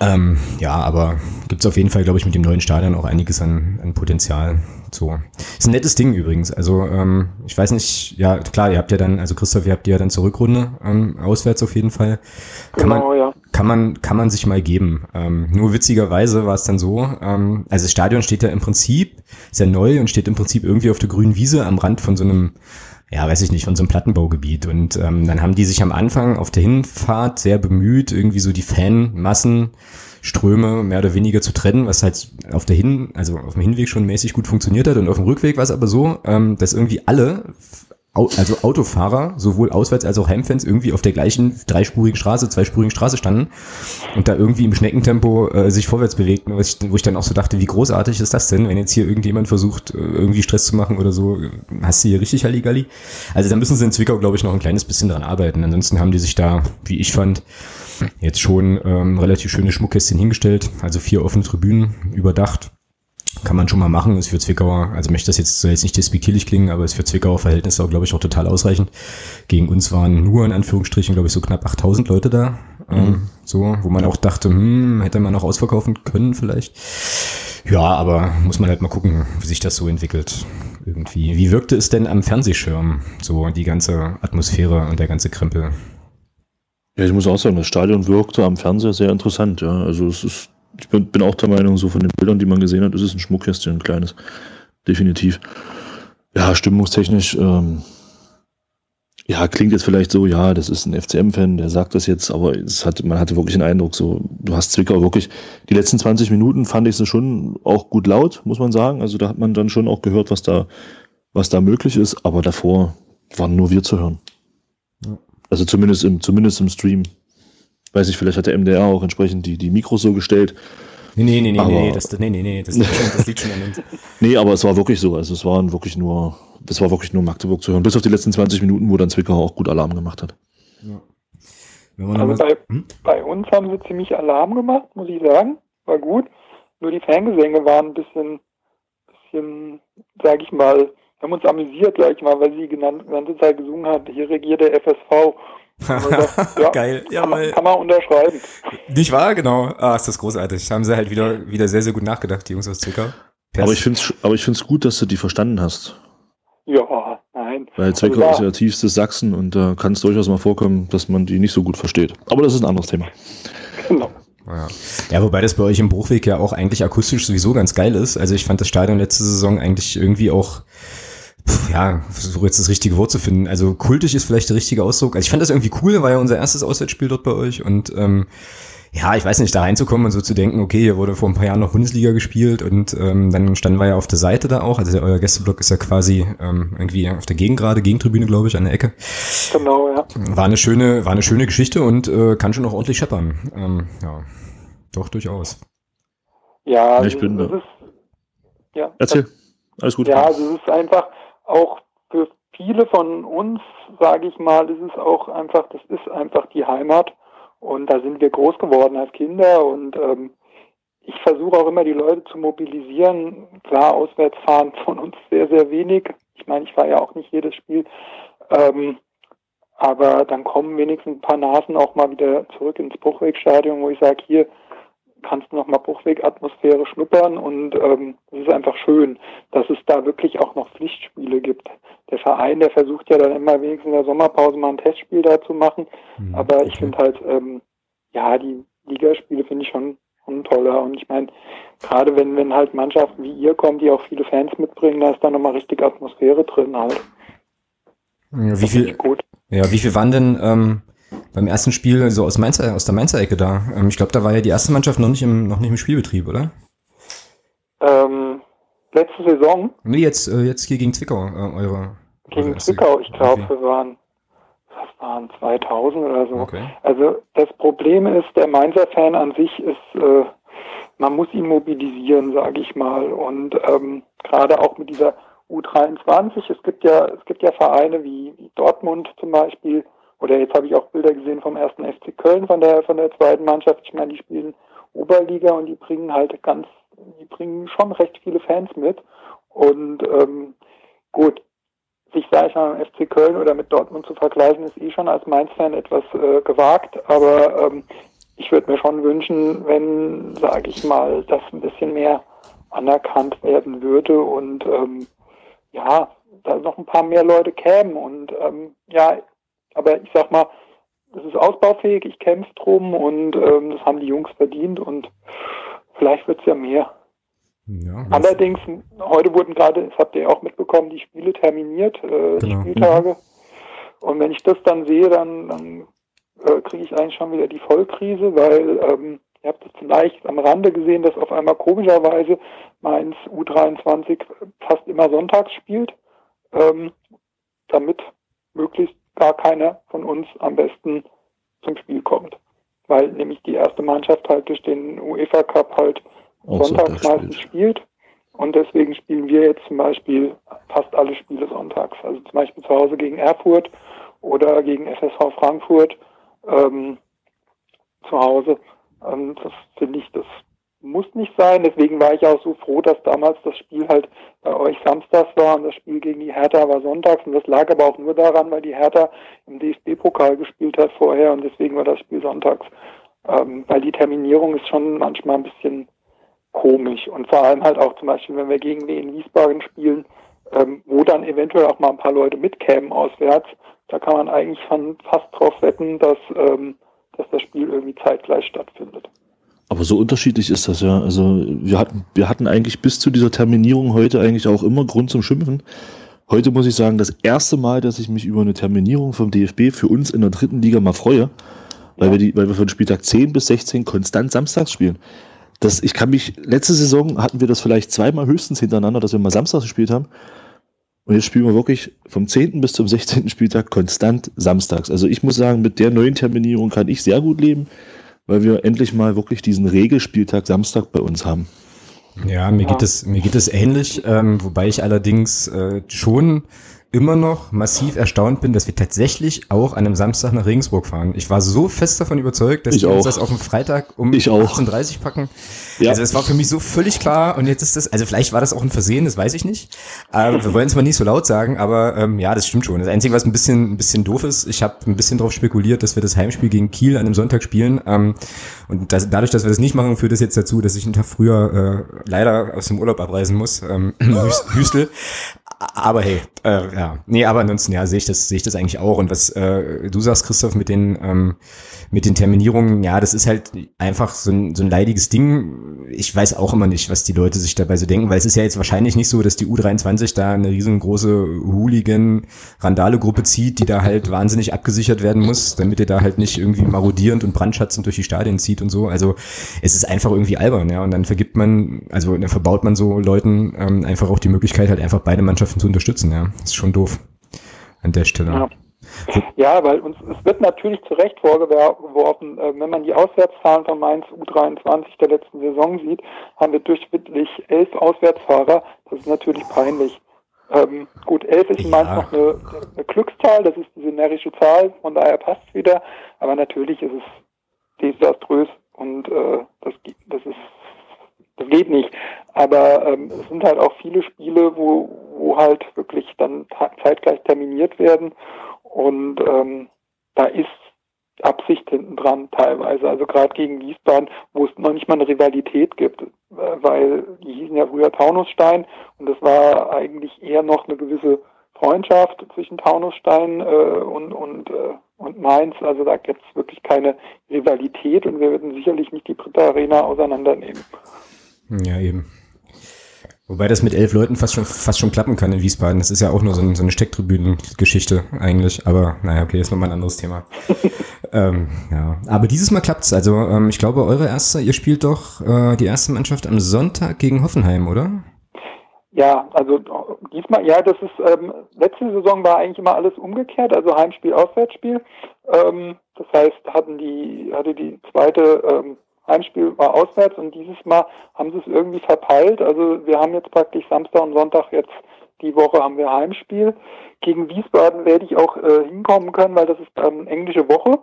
Ähm, ja, aber gibt's auf jeden Fall, glaube ich, mit dem neuen Stadion auch einiges an, an Potenzial. So. Ist ein nettes Ding übrigens. Also, ähm, ich weiß nicht, ja, klar, ihr habt ja dann, also Christoph, ihr habt ja dann zur Rückrunde ähm, auswärts auf jeden Fall. Kann genau, man, ja. Kann man, kann man sich mal geben. Ähm, nur witzigerweise war es dann so, ähm, also das Stadion steht ja im Prinzip, sehr neu und steht im Prinzip irgendwie auf der grünen Wiese am Rand von so einem ja, weiß ich nicht, von so einem Plattenbaugebiet. Und ähm, dann haben die sich am Anfang auf der Hinfahrt sehr bemüht, irgendwie so die Fanmassenströme mehr oder weniger zu trennen, was halt auf der Hin, also auf dem Hinweg schon mäßig gut funktioniert hat. Und auf dem Rückweg war es aber so, ähm, dass irgendwie alle also Autofahrer, sowohl Auswärts- als auch Heimfans, irgendwie auf der gleichen dreispurigen Straße, zweispurigen Straße standen und da irgendwie im Schneckentempo äh, sich vorwärts bewegten, was ich, wo ich dann auch so dachte, wie großartig ist das denn, wenn jetzt hier irgendjemand versucht, äh, irgendwie Stress zu machen oder so, hast du hier richtig Halligalli? Also da müssen sie in Zwickau, glaube ich, noch ein kleines bisschen dran arbeiten. Ansonsten haben die sich da, wie ich fand, jetzt schon ähm, relativ schöne Schmuckkästchen hingestellt, also vier offene Tribünen, überdacht kann man schon mal machen, ist für Zwickauer, also möchte das jetzt, soll jetzt nicht despektierlich klingen, aber ist für Zwickauer Verhältnisse auch, glaube ich, auch total ausreichend. Gegen uns waren nur in Anführungsstrichen, glaube ich, so knapp 8000 Leute da, ähm, mhm. so, wo man auch dachte, hm, hätte man noch ausverkaufen können vielleicht. Ja, aber muss man halt mal gucken, wie sich das so entwickelt irgendwie. Wie wirkte es denn am Fernsehschirm, so die ganze Atmosphäre und der ganze Krempel? Ja, ich muss auch sagen, das Stadion wirkte am Fernseher sehr interessant, ja. Also es ist ich bin, auch der Meinung, so von den Bildern, die man gesehen hat, ist es ein Schmuckkästchen, ein kleines. Definitiv. Ja, stimmungstechnisch, ähm, ja, klingt jetzt vielleicht so, ja, das ist ein FCM-Fan, der sagt das jetzt, aber es hat, man hatte wirklich den Eindruck, so, du hast Zwickau wirklich, die letzten 20 Minuten fand ich sie schon auch gut laut, muss man sagen. Also da hat man dann schon auch gehört, was da, was da möglich ist, aber davor waren nur wir zu hören. Ja. Also zumindest im, zumindest im Stream weiß ich, vielleicht hat der MDR auch entsprechend die, die Mikros so gestellt. Nee, nee, nee, aber, nee, das, nee, nee, nee, das, liegt schon, das liegt schon an uns. nee, aber es war wirklich so. Also es waren wirklich nur, es war wirklich nur Magdeburg zu hören. Bis auf die letzten 20 Minuten, wo dann Zwickau auch gut Alarm gemacht hat. Ja. Also bei, hm? bei uns haben sie ziemlich Alarm gemacht, muss ich sagen. War gut. Nur die Fangesänge waren ein bisschen, bisschen, sag ich mal, haben uns amüsiert, sag ich mal, weil sie die ganze Zeit gesungen hat, hier regiert der FSV. Das, ja, Geil, ja, kann, man, kann man unterschreiben. Nicht wahr? Genau. Ah, ist das großartig. Haben sie halt wieder, wieder sehr, sehr gut nachgedacht, die Jungs aus Zwickau. Aber ich finde es aber ich find's gut, dass du die verstanden hast. Ja, nein. Weil Zwickau also, ist ja tiefste Sachsen und da äh, kann es durchaus mal vorkommen, dass man die nicht so gut versteht. Aber das ist ein anderes Thema. Genau. Ja. ja, wobei das bei euch im Bruchweg ja auch eigentlich akustisch sowieso ganz geil ist. Also ich fand das Stadion letzte Saison eigentlich irgendwie auch ja, versuche jetzt das richtige Wort zu finden. Also kultig ist vielleicht der richtige Ausdruck. Also ich fand das irgendwie cool, war ja unser erstes Auswärtsspiel dort bei euch und ähm, ja, ich weiß nicht, da reinzukommen und so zu denken, okay, hier wurde vor ein paar Jahren noch Bundesliga gespielt und ähm, dann standen wir ja auf der Seite da auch. Also euer Gästeblock ist ja quasi ähm, irgendwie auf der Gegengrade, Gegentribüne, glaube ich, an der Ecke. Genau, ja. War eine schöne, war eine schöne Geschichte und äh, kann schon auch ordentlich scheppern. Ähm, ja, doch durchaus. Ja, ja ich bin da. Ist, ja, Erzähl. Alles gut. Ja, also es ist einfach auch für viele von uns, sage ich mal, ist es auch einfach, das ist einfach die Heimat. Und da sind wir groß geworden als Kinder und ähm, ich versuche auch immer die Leute zu mobilisieren. Klar, auswärts fahren von uns sehr, sehr wenig. Ich meine, ich war ja auch nicht jedes Spiel. Ähm, aber dann kommen wenigstens ein paar Nasen auch mal wieder zurück ins Bruchwegstadion, wo ich sage, hier kannst du nochmal Bruchweg-Atmosphäre schnuppern und ähm, es ist einfach schön, dass es da wirklich auch noch Pflichtspiele gibt der Verein, der versucht ja dann immer wenigstens in der Sommerpause mal ein Testspiel da zu machen. Mhm, Aber ich finde halt, ähm, ja, die Ligaspiele finde ich schon, schon toller. Und ich meine, gerade wenn, wenn halt Mannschaften wie ihr kommen, die auch viele Fans mitbringen, da ist dann nochmal richtig Atmosphäre drin halt. Ja, wie viel, gut. Ja, wie viel waren denn ähm, beim ersten Spiel so aus, Mainzer, aus der Mainzer Ecke da? Ähm, ich glaube, da war ja die erste Mannschaft noch nicht im, noch nicht im Spielbetrieb, oder? Ähm, letzte Saison? Nee, jetzt, äh, jetzt hier gegen Zwickau, äh, eure. Gegen Zwickau, ich glaube, okay. wir waren, das waren 2000 oder so. Okay. Also das Problem ist, der Mainzer-Fan an sich ist, äh, man muss ihn mobilisieren, sage ich mal. Und ähm, gerade auch mit dieser U23, es gibt ja, es gibt ja Vereine wie Dortmund zum Beispiel, oder jetzt habe ich auch Bilder gesehen vom ersten FC Köln von der von der zweiten Mannschaft. Ich meine, die spielen Oberliga und die bringen halt ganz, die bringen schon recht viele Fans mit. Und ähm, gut, sich, sage ich mal, im FC Köln oder mit Dortmund zu vergleichen, ist eh schon als Mainz-Fan etwas äh, gewagt. Aber ähm, ich würde mir schon wünschen, wenn, sage ich mal, das ein bisschen mehr anerkannt werden würde und ähm, ja, da noch ein paar mehr Leute kämen. Und ähm, ja, aber ich sag mal, es ist ausbaufähig, ich kämpfe drum und ähm, das haben die Jungs verdient und vielleicht wird es ja mehr. Ja, Allerdings, heute wurden gerade, das habt ihr auch mitbekommen, die Spiele terminiert, äh, genau. Spieltage. Mhm. Und wenn ich das dann sehe, dann, dann äh, kriege ich eigentlich schon wieder die Vollkrise, weil ähm, ihr habt es vielleicht am Rande gesehen, dass auf einmal komischerweise Mainz U23 fast immer sonntags spielt, ähm, damit möglichst gar keiner von uns am besten zum Spiel kommt. Weil nämlich die erste Mannschaft halt durch den UEFA Cup halt auch sonntags meistens spielt. Und deswegen spielen wir jetzt zum Beispiel fast alle Spiele sonntags. Also zum Beispiel zu Hause gegen Erfurt oder gegen FSV Frankfurt ähm, zu Hause. Ähm, das finde ich, das muss nicht sein. Deswegen war ich auch so froh, dass damals das Spiel halt bei euch samstags war und das Spiel gegen die Hertha war sonntags. Und das lag aber auch nur daran, weil die Hertha im DFB-Pokal gespielt hat vorher und deswegen war das Spiel sonntags. Ähm, weil die Terminierung ist schon manchmal ein bisschen komisch. Und vor allem halt auch zum Beispiel, wenn wir gegen Wien Wiesbaden spielen, ähm, wo dann eventuell auch mal ein paar Leute mitkämen auswärts, da kann man eigentlich schon fast drauf wetten, dass, ähm, dass das Spiel irgendwie zeitgleich stattfindet. Aber so unterschiedlich ist das ja. Also wir hatten, wir hatten eigentlich bis zu dieser Terminierung heute eigentlich auch immer Grund zum Schimpfen. Heute muss ich sagen, das erste Mal, dass ich mich über eine Terminierung vom DFB für uns in der dritten Liga mal freue, weil ja. wir die, weil wir von Spieltag 10 bis 16 konstant samstags spielen. Das, ich kann mich, letzte Saison hatten wir das vielleicht zweimal höchstens hintereinander, dass wir mal samstags gespielt haben. Und jetzt spielen wir wirklich vom 10. bis zum 16. Spieltag konstant samstags. Also ich muss sagen, mit der neuen Terminierung kann ich sehr gut leben, weil wir endlich mal wirklich diesen Regelspieltag Samstag bei uns haben. Ja, mir geht es, mir geht es ähnlich, ähm, wobei ich allerdings äh, schon immer noch massiv erstaunt bin, dass wir tatsächlich auch an einem Samstag nach Regensburg fahren. Ich war so fest davon überzeugt, dass Ich wir uns auch. das auf den Freitag um Ich auch. 18.30 packen. Ja. Also es war für mich so völlig klar und jetzt ist das, also vielleicht war das auch ein Versehen, das weiß ich nicht. Ähm, wir wollen es mal nicht so laut sagen, aber ähm, ja, das stimmt schon. Das Einzige, was ein bisschen, ein bisschen doof ist, ich habe ein bisschen darauf spekuliert, dass wir das Heimspiel gegen Kiel an einem Sonntag spielen. Ähm, und das, dadurch, dass wir das nicht machen, führt das jetzt dazu, dass ich einen Tag früher äh, leider aus dem Urlaub abreisen muss. Ähm, Hüs- Hüstel. Aber hey, äh, ja, nee, aber ansonsten ja, sehe ich das, sehe ich das eigentlich auch. Und was äh, du sagst, Christoph, mit den ähm, mit den Terminierungen, ja, das ist halt einfach so ein, so ein leidiges Ding. Ich weiß auch immer nicht, was die Leute sich dabei so denken, weil es ist ja jetzt wahrscheinlich nicht so, dass die U23 da eine riesengroße Hooligan-Randale-Gruppe zieht, die da halt wahnsinnig abgesichert werden muss, damit ihr da halt nicht irgendwie marodierend und brandschatzend durch die Stadien zieht und so. Also es ist einfach irgendwie albern, ja. Und dann vergibt man, also dann verbaut man so Leuten ähm, einfach auch die Möglichkeit, halt einfach beide Mannschaften zu unterstützen, ja. Das ist schon doof an der Stelle. Ja. Ja, weil uns es wird natürlich zu Recht vorgeworfen, äh, wenn man die Auswärtszahlen von Mainz U23 der letzten Saison sieht, haben wir durchschnittlich elf Auswärtsfahrer. Das ist natürlich peinlich. Ähm, gut, elf ist in Mainz Ja. noch eine, eine Glückszahl, das ist diese närrische Zahl, von daher passt es wieder. Aber natürlich ist es desaströs und äh, das, das ist das geht nicht. Aber ähm, es sind halt auch viele Spiele, wo, wo halt wirklich dann zeitgleich terminiert werden. Und ähm, da ist Absicht hinten dran teilweise. Also gerade gegen Wiesbaden, wo es noch nicht mal eine Rivalität gibt, äh, weil die hießen ja früher Taunusstein und das war eigentlich eher noch eine gewisse Freundschaft zwischen Taunusstein äh, und, und, äh, und Mainz. Also da gibt es wirklich keine Rivalität und wir würden sicherlich nicht die Britta Arena auseinandernehmen. Ja, eben. Wobei das mit elf Leuten fast schon, fast schon klappen kann in Wiesbaden. Das ist ja auch nur so, ein, so eine Stecktribünen-Geschichte eigentlich. Aber naja, okay, ist nochmal ein anderes Thema. ähm, ja. Aber dieses Mal klappt's. Also ähm, ich glaube, eure erste, ihr spielt doch äh, die erste Mannschaft am Sonntag gegen Hoffenheim, oder? Ja, also diesmal, ja, das ist, ähm, letzte Saison war eigentlich immer alles umgekehrt, also Heimspiel, Auswärtsspiel. Ähm, das heißt, hatten die, hatte die zweite ähm, Heimspiel war auswärts und dieses Mal haben sie es irgendwie verpeilt. Also wir haben jetzt praktisch Samstag und Sonntag jetzt die Woche haben wir Heimspiel. Gegen Wiesbaden werde ich auch äh, hinkommen können, weil das ist ähm, englische Woche.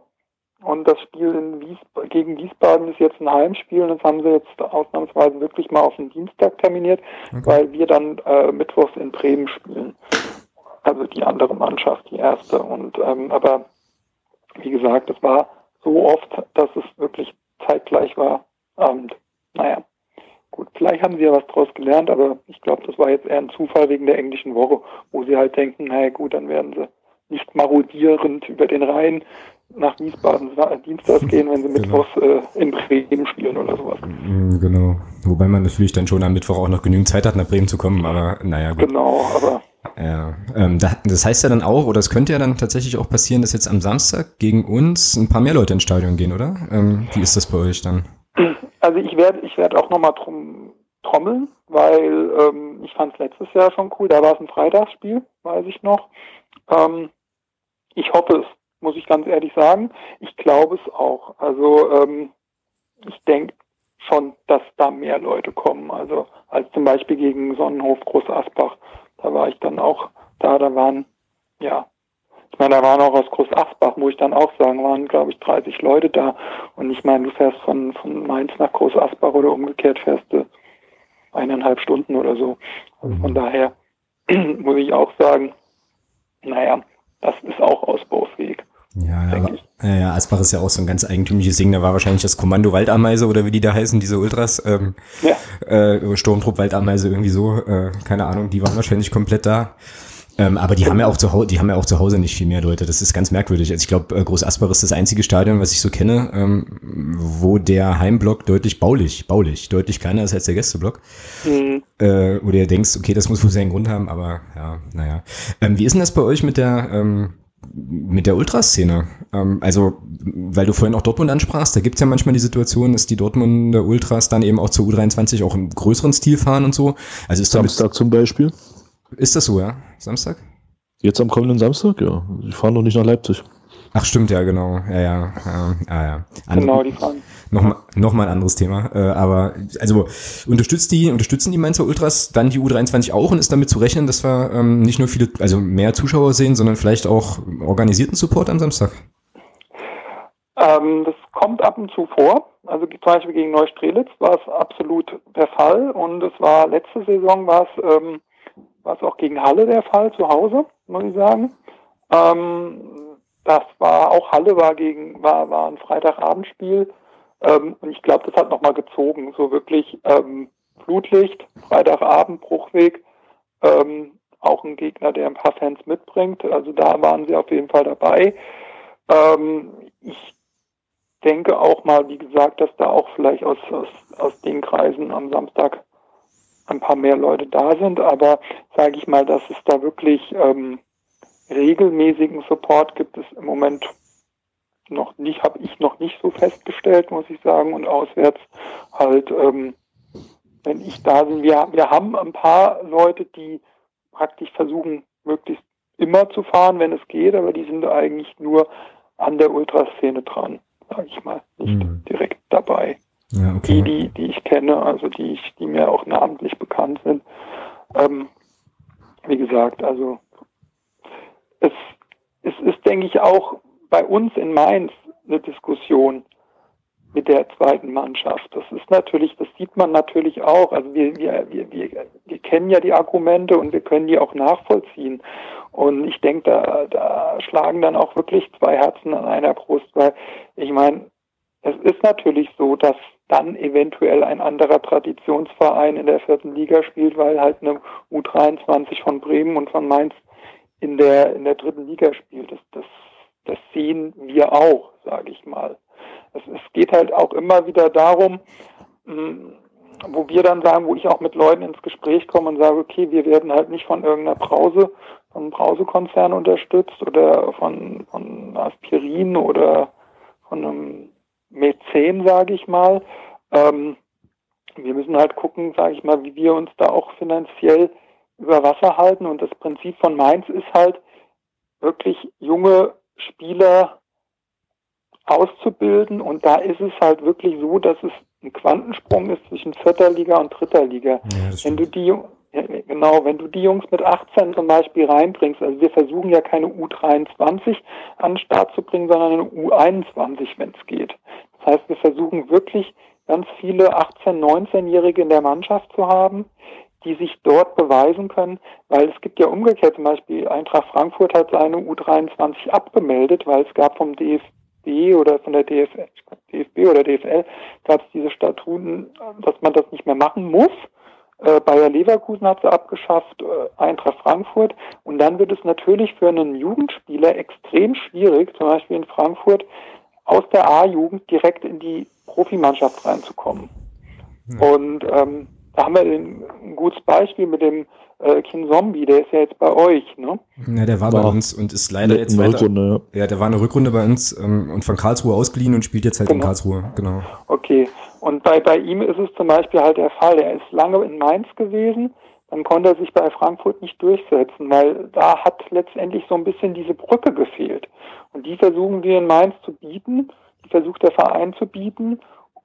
Und das Spiel in Wies gegen Wiesbaden ist jetzt ein Heimspiel und das haben sie jetzt ausnahmsweise wirklich mal auf den Dienstag terminiert, weil wir dann äh, mittwochs in Bremen spielen. Also die andere Mannschaft, die erste. Und ähm, aber wie gesagt, es war so oft, dass es wirklich zeitgleich war. Und naja, gut, vielleicht haben sie ja was draus gelernt, aber ich glaube, das war jetzt eher ein Zufall wegen der englischen Woche, wo sie halt denken, naja gut, dann werden sie nicht marodierend über den Rhein nach Wiesbaden Dienstags gehen, wenn sie Genau. mittwochs äh, in Bremen spielen oder sowas. Mm, Genau. Wobei man natürlich dann schon am Mittwoch auch noch genügend Zeit hat, nach Bremen zu kommen. Aber naja, gut. Genau, aber Ja, ähm, da, das heißt ja dann auch, oder es könnte ja dann tatsächlich auch passieren, dass jetzt am Samstag gegen uns ein paar mehr Leute ins Stadion gehen, oder? Ähm, wie ist das bei euch dann? Also ich werde ich werde auch nochmal drum trommeln, weil ähm, ich fand es letztes Jahr schon cool. Da war es ein Freitagsspiel, weiß ich noch. Ähm, ich hoffe es, muss ich ganz ehrlich sagen. Ich glaube es auch. Also ähm, ich denke schon, dass da mehr Leute kommen. Also als zum Beispiel gegen Sonnenhof Groß Asbach. Da war ich dann auch da. Da waren ja ich meine, da waren auch aus Groß Asbach, muss ich dann auch sagen, waren, glaube ich, 30 Leute da. Und ich meine, du fährst von, von Mainz nach Groß Asbach oder umgekehrt fährst du eineinhalb Stunden oder so. Also von daher muss ich auch sagen, naja, das ist auch ausbaufähig. Ja, aber, äh, ja, Asbach ist ja auch so ein ganz eigentümliches Ding. Da war wahrscheinlich das Kommando Waldameise oder wie die da heißen, diese Ultras, ähm, Ja, äh, Sturmtrupp Waldameise irgendwie so, äh, keine Ahnung, die waren wahrscheinlich komplett da. Ähm, aber die haben ja auch zu Hause, die haben ja auch zu Hause nicht viel mehr Leute. Das ist ganz merkwürdig. Also ich glaube, äh, Groß Asbach ist das einzige Stadion, was ich so kenne, ähm, wo der Heimblock deutlich baulich, baulich, deutlich kleiner ist als der Gästeblock. hm, Äh, wo du ja denkst, okay, das muss wohl seinen Grund haben, aber ja, naja. Ähm, wie ist denn das bei euch mit der ähm, mit der Ultraszene? Ähm, also, weil du vorhin auch Dortmund ansprachst, da gibt's ja manchmal die Situation, dass die Dortmunder Ultras dann eben auch zur U23 auch im größeren Stil fahren und so. Also ist, damit, Samstag zum Beispiel. ist das so, ja? Samstag? Jetzt am kommenden Samstag, ja. Die fahren doch nicht nach Leipzig. Ach stimmt, ja, genau. Ja, ja. ja, ja, ja. Andere- genau, die fahren. Nochmal noch mal ein anderes Thema. Äh, aber also unterstützt die, unterstützen die Mainzer Ultras dann die U23 auch und ist damit zu rechnen, dass wir ähm, nicht nur viele, also mehr Zuschauer sehen, sondern vielleicht auch organisierten Support am Samstag? Ähm, das kommt ab und zu vor. Also zum Beispiel gegen Neustrelitz war es absolut der Fall und es war letzte Saison war es, ähm, war es auch gegen Halle der Fall zu Hause, muss ich sagen. Ähm, das war auch Halle war gegen war war ein Freitagabendspiel ähm, und ich glaube, das hat nochmal gezogen. So wirklich ähm, Flutlicht, Freitagabend, Bruchweg, ähm, auch ein Gegner, der ein paar Fans mitbringt. Also da waren sie auf jeden Fall dabei. Ähm, ich denke auch mal, wie gesagt, dass da auch vielleicht aus, aus, aus den Kreisen am Samstag ein paar mehr Leute da sind, aber sage ich mal, dass es da wirklich ähm, regelmäßigen Support gibt es im Moment noch nicht, habe ich noch nicht so festgestellt, muss ich sagen, und auswärts halt, ähm, wenn ich da bin, wir, wir haben ein paar Leute, die praktisch versuchen, möglichst immer zu fahren, wenn es geht, aber die sind eigentlich nur an der Ultraszene dran sage ich mal, nicht mhm. direkt dabei. Ja, okay. Die, die, die ich kenne, also die ich, die mir auch namentlich bekannt sind. Ähm, wie gesagt, also es, es ist, denke ich, auch bei uns in Mainz eine Diskussion mit der zweiten Mannschaft. Das ist natürlich, das sieht man natürlich auch. Also wir, wir, wir, wir, wir kennen ja die Argumente und wir können die auch nachvollziehen. Und ich denke, da, da schlagen dann auch wirklich zwei Herzen an einer Brust, weil ich meine, es ist natürlich so, dass dann eventuell ein anderer Traditionsverein in der vierten Liga spielt, weil halt eine U23 von Bremen und von Mainz in der in der dritten Liga spielt. Das, das, das sehen wir auch, sage ich mal. Es, es geht halt auch immer wieder darum, hm, wo wir dann sagen, wo ich auch mit Leuten ins Gespräch komme und sage, okay, wir werden halt nicht von irgendeiner Brause, von einem Brausekonzern unterstützt oder von, von Aspirin oder von einem Mäzen, sage ich mal. Ähm, wir müssen halt gucken, sage ich mal, wie wir uns da auch finanziell über Wasser halten. Und das Prinzip von Mainz ist halt wirklich junge Spieler auszubilden. Und da ist es halt wirklich so, dass es ein Quantensprung ist zwischen vierter Liga und dritter Liga. Ja, wenn du die genau, wenn du die Jungs mit 18 zum Beispiel reinbringst, also wir versuchen ja keine U23 an den Start zu bringen, sondern eine U21, wenn es geht. Das heißt, wir versuchen wirklich ganz viele 18-, 19-Jährige in der Mannschaft zu haben, die sich dort beweisen können, weil es gibt ja umgekehrt zum Beispiel Eintracht Frankfurt hat seine U23 abgemeldet, weil es gab vom DFB oder von der DFL, DFB oder DFL gab es diese Statuten, dass man das nicht mehr machen muss. Äh, Bayer Leverkusen hat sie abgeschafft, äh, Eintracht Frankfurt. Und dann wird es natürlich für einen Jugendspieler extrem schwierig, zum Beispiel in Frankfurt, aus der A-Jugend direkt in die Profimannschaft reinzukommen. Ja. Und ähm, da haben wir ein, gutes Beispiel mit dem äh, Kin Zombie, der ist ja jetzt bei euch, ne? Ja, der war, war bei uns und ist leider jetzt weiter. Rückrunde, ja. ja, der war eine Rückrunde bei uns ähm, und von Karlsruhe ausgeliehen und spielt jetzt halt genau. in Karlsruhe, genau. Okay. Und bei, bei ihm ist es zum Beispiel halt der Fall, er ist lange in Mainz gewesen, dann konnte er sich bei Frankfurt nicht durchsetzen, weil da hat letztendlich so ein bisschen diese Brücke gefehlt. Und die versuchen wir in Mainz zu bieten, die versucht der Verein zu bieten.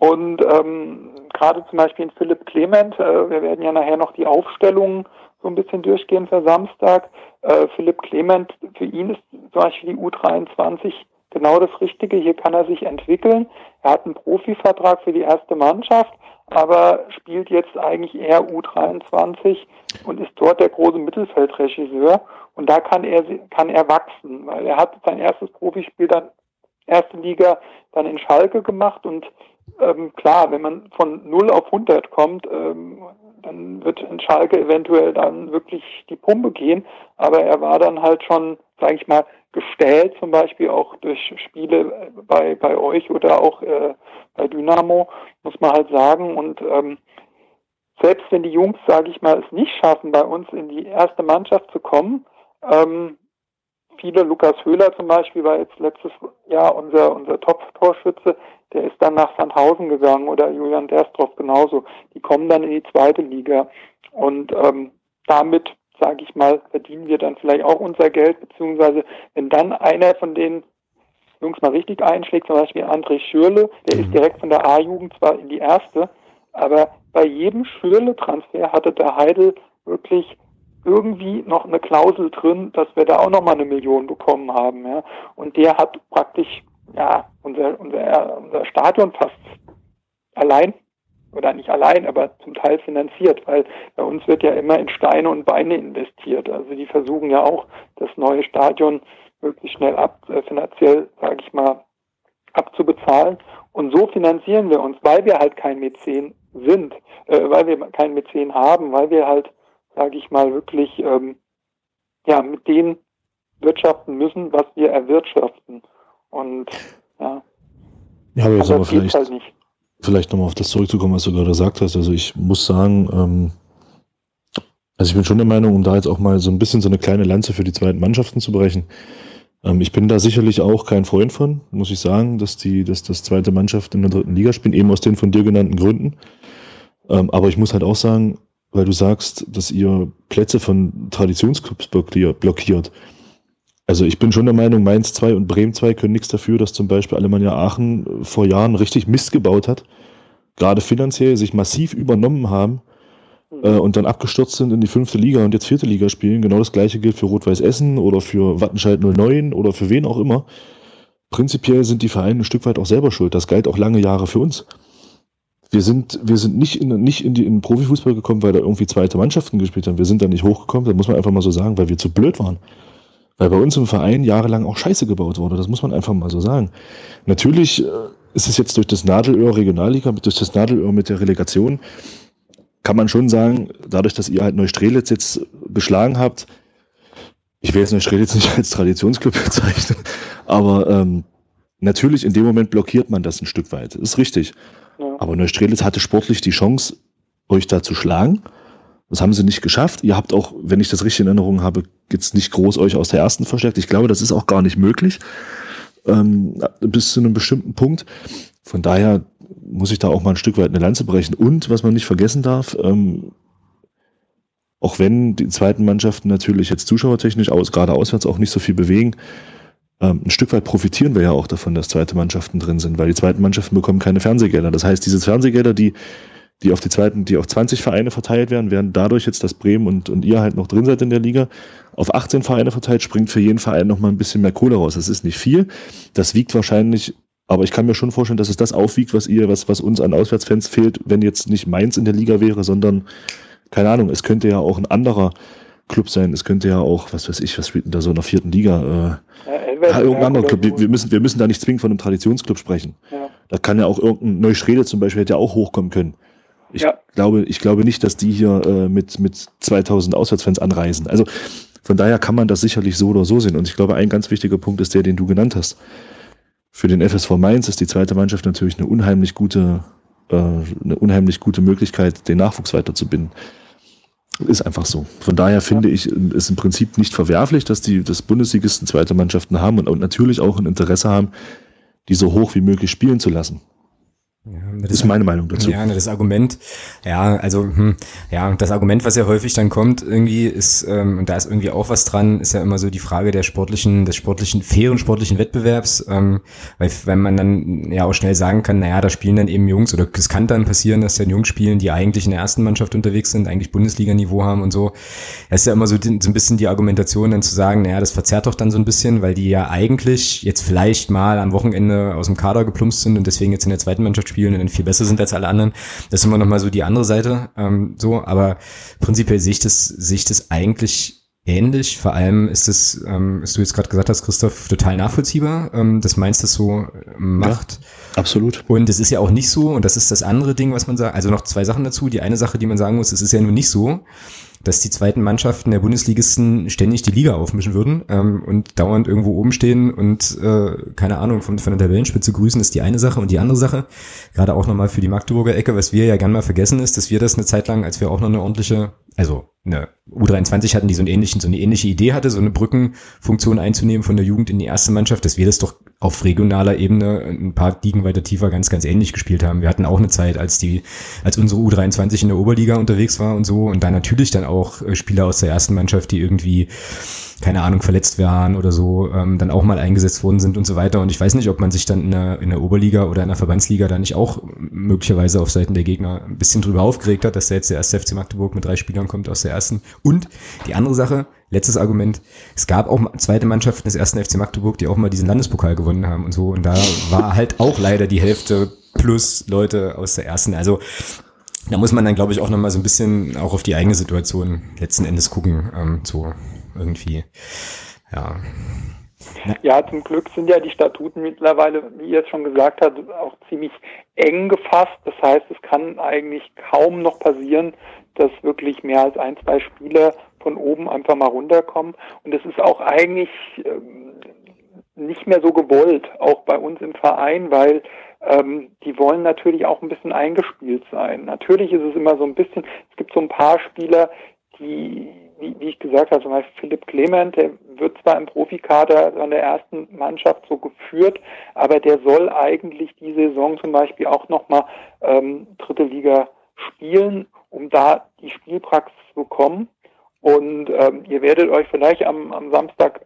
Und ähm, gerade zum Beispiel in Philipp Clement, äh, wir werden ja nachher noch die Aufstellungen so ein bisschen durchgehen für Samstag. Äh, Philipp Clement, für ihn ist zum Beispiel die U23 genau das Richtige. Hier kann er sich entwickeln. Er hat einen Profivertrag für die erste Mannschaft, aber spielt jetzt eigentlich eher U23 und ist dort der große Mittelfeldregisseur. Und da kann er, kann er wachsen, weil er hat sein erstes Profispiel dann erste Liga dann in Schalke gemacht und ähm, klar, wenn man von 0 auf 100 kommt, ähm, dann wird in Schalke eventuell dann wirklich die Pumpe gehen. Aber er war dann halt schon, sage ich mal, gestellt, zum Beispiel auch durch Spiele bei, bei euch oder auch äh, bei Dynamo, muss man halt sagen. Und ähm, selbst wenn die Jungs, sage ich mal, es nicht schaffen, bei uns in die erste Mannschaft zu kommen, ähm, viele, Lukas Höhler zum Beispiel war jetzt letztes Jahr unser, unser Top-Torschütze, der ist dann nach Sandhausen gegangen oder Julian Derstroff genauso. Die kommen dann in die zweite Liga. Und ähm, damit sage ich mal, verdienen wir dann vielleicht auch unser Geld, beziehungsweise wenn dann einer von den Jungs mal richtig einschlägt, zum Beispiel André Schürle, der mhm. ist direkt von der A-Jugend zwar in die erste, aber bei jedem Schürle-Transfer hatte der Heidel wirklich irgendwie noch eine Klausel drin, dass wir da auch noch mal eine Million bekommen haben. Ja. Und der hat praktisch ja unser, unser, unser Stadion fast allein oder nicht allein, aber zum Teil finanziert, weil bei uns wird ja immer in Steine und Beine investiert. Also die versuchen ja auch, das neue Stadion möglichst schnell ab, äh, finanziell, sage ich mal, abzubezahlen. Und so finanzieren wir uns, weil wir halt kein Mäzen sind, äh, weil wir kein Mäzen haben, weil wir halt sage ich mal, wirklich ähm, ja, mit dem wirtschaften müssen, was wir erwirtschaften. Und ja, ja aber jetzt aber vielleicht, halt nicht. vielleicht nochmal auf das zurückzukommen, was du gerade gesagt hast. Also ich muss sagen, ähm, also ich bin schon der Meinung, um da jetzt auch mal so ein bisschen so eine kleine Lanze für die zweiten Mannschaften zu brechen. Ähm, ich bin da sicherlich auch kein Freund von, muss ich sagen, dass die, dass das zweite Mannschaft in der dritten Liga spielen, eben aus den von dir genannten Gründen. Ähm, aber ich muss halt auch sagen, weil du sagst, dass ihr Plätze von Traditionsclubs blockiert. Also ich bin schon der Meinung, Mainz 2 und Bremen 2 können nichts dafür, dass zum Beispiel Alemannia Aachen vor Jahren richtig Mist gebaut hat, gerade finanziell sich massiv übernommen haben äh, und dann abgestürzt sind in die fünfte Liga und jetzt vierte Liga spielen. Genau das gleiche gilt für Rot-Weiß Essen oder für Wattenscheid 09 oder für wen auch immer. Prinzipiell sind die Vereine ein Stück weit auch selber schuld. Das galt auch lange Jahre für uns. Wir sind, wir sind nicht in, nicht in, die, in den Profifußball gekommen, weil da irgendwie zweite Mannschaften gespielt haben. Wir sind da nicht hochgekommen, das muss man einfach mal so sagen, weil wir zu blöd waren. Weil bei uns im Verein jahrelang auch Scheiße gebaut wurde, das muss man einfach mal so sagen. Natürlich äh, ist es jetzt durch das Nadelöhr Regionalliga, durch das Nadelöhr mit der Relegation, kann man schon sagen, dadurch, dass ihr halt Neustrelitz jetzt geschlagen habt, ich will jetzt Neustrelitz nicht als Traditionsclub bezeichnen, aber ähm, natürlich in dem Moment blockiert man das ein Stück weit. Ist richtig. Aber Neustrelitz hatte sportlich die Chance, euch da zu schlagen. Das haben sie nicht geschafft. Ihr habt auch, wenn ich das richtig in Erinnerung habe, jetzt nicht groß euch aus der ersten verstärkt. Ich glaube, das ist auch gar nicht möglich. Ähm, bis zu einem bestimmten Punkt. Von daher muss ich da auch mal ein Stück weit eine Lanze brechen. Und was man nicht vergessen darf, ähm, auch wenn die zweiten Mannschaften natürlich jetzt zuschauertechnisch aus, gerade auswärts auch nicht so viel bewegen, ein Stück weit profitieren wir ja auch davon, dass zweite Mannschaften drin sind, weil die zweiten Mannschaften bekommen keine Fernsehgelder. Das heißt, diese Fernsehgelder, die, die auf die zweiten, die auf 20 Vereine verteilt werden, werden dadurch jetzt, dass Bremen und, und ihr halt noch drin seid in der Liga, auf 18 Vereine verteilt, springt für jeden Verein nochmal ein bisschen mehr Kohle raus. Das ist nicht viel. Das wiegt wahrscheinlich, aber ich kann mir schon vorstellen, dass es das aufwiegt, was ihr, was, was uns an Auswärtsfans fehlt, wenn jetzt nicht Mainz in der Liga wäre, sondern, keine Ahnung, es könnte ja auch ein anderer Club sein. Es könnte ja auch, was weiß ich, was spielt denn da so in der vierten Liga? Äh, ja, irgendein anderer Club. Wir, wir, müssen, wir müssen da nicht zwingend von einem Traditionsclub sprechen. Ja. Da kann ja auch irgendein Neustrede zum Beispiel hätte ja auch hochkommen können. Ich ja. glaube, ich glaube nicht, dass die hier äh, mit, mit 2000 Auswärtsfans anreisen. Also von daher kann man das sicherlich so oder so sehen. Und ich glaube, ein ganz wichtiger Punkt ist der, den du genannt hast. Für den FSV Mainz ist die zweite Mannschaft natürlich eine unheimlich gute, äh, eine unheimlich gute Möglichkeit, den Nachwuchs weiterzubinden. Ist einfach so. Von daher finde ich es im Prinzip nicht verwerflich, dass die das Bundesligisten zweite Mannschaften haben und, und natürlich auch ein Interesse haben, die so hoch wie möglich spielen zu lassen. Ja, das ist meine Meinung dazu. Ja, das Argument, ja, also hm, ja, das Argument, was ja häufig dann kommt, irgendwie ist ähm, und da ist irgendwie auch was dran, ist ja immer so die Frage der sportlichen, des sportlichen fairen sportlichen Wettbewerbs, ähm, weil wenn man dann ja auch schnell sagen kann, naja, da spielen dann eben Jungs oder es kann dann passieren, dass dann Jungs spielen, die eigentlich in der ersten Mannschaft unterwegs sind, eigentlich Bundesliga-Niveau haben und so. Das ist ja immer so, so ein bisschen die Argumentation, dann zu sagen, naja, das verzerrt doch dann so ein bisschen, weil die ja eigentlich jetzt vielleicht mal am Wochenende aus dem Kader geplumpst sind und deswegen jetzt in der zweiten Mannschaft spielen und dann viel besser sind als alle anderen. Das ist immer noch mal so die andere Seite. Ähm, so, aber prinzipiell sehe ich das, sehe ich das eigentlich ähnlich. Vor allem ist es, ähm, was du jetzt gerade gesagt hast, Christoph, total nachvollziehbar, ähm, dass Mainz das so äh, macht. Ja, absolut. Und es ist ja auch nicht so, und das ist das andere Ding, was man sagt, also noch zwei Sachen dazu. Die eine Sache, die man sagen muss, es ist ja nur nicht so, dass die zweiten Mannschaften der Bundesligisten ständig die Liga aufmischen würden ähm, und dauernd irgendwo oben stehen und äh, keine Ahnung von, von der Tabellenspitze grüßen, ist die eine Sache. Und die andere Sache, gerade auch nochmal für die Magdeburger Ecke, was wir ja gern mal vergessen ist, dass wir das eine Zeit lang, als wir auch noch eine ordentliche, also eine U23 hatten, die so, einen ähnlichen, so eine ähnliche Idee hatte, so eine Brückenfunktion einzunehmen von der Jugend in die erste Mannschaft, dass wir das doch auf regionaler Ebene ein paar Ligen weiter tiefer ganz, ganz ähnlich gespielt haben. Wir hatten auch eine Zeit, als die, als unsere U23 in der Oberliga unterwegs war und so und da natürlich dann auch äh, Spieler aus der ersten Mannschaft, die irgendwie keine Ahnung, verletzt waren oder so, ähm, dann auch mal eingesetzt worden sind und so weiter. Und ich weiß nicht, ob man sich dann in der, in der Oberliga oder in der Verbandsliga da nicht auch möglicherweise auf Seiten der Gegner ein bisschen drüber aufgeregt hat, dass da jetzt der erste FC Magdeburg mit drei Spielern kommt aus der ersten. Und die andere Sache, letztes Argument, es gab auch zweite Mannschaften des ersten FC Magdeburg, die auch mal diesen Landespokal gewonnen haben und so. Und da war halt auch leider die Hälfte plus Leute aus der ersten. Also da muss man dann, glaube ich, auch nochmal so ein bisschen auch auf die eigene Situation letzten Endes gucken. Ähm, so irgendwie. Ja. Ja, zum Glück sind ja die Statuten mittlerweile, wie ihr es schon gesagt habt, auch ziemlich eng gefasst. Das heißt, es kann eigentlich kaum noch passieren, dass wirklich mehr als ein, zwei Spieler von oben einfach mal runterkommen. Und es ist auch eigentlich ähm, nicht mehr so gewollt, auch bei uns im Verein, weil ähm, die wollen natürlich auch ein bisschen eingespielt sein. Natürlich ist es immer so ein bisschen, es gibt so ein paar Spieler, die wie, wie ich gesagt habe, zum Beispiel Philipp Clement, der wird zwar im Profikader an der ersten Mannschaft so geführt, aber der soll eigentlich die Saison zum Beispiel auch nochmal ähm, dritte Liga spielen, um da die Spielpraxis zu bekommen. Und ähm, ihr werdet euch vielleicht am, am Samstag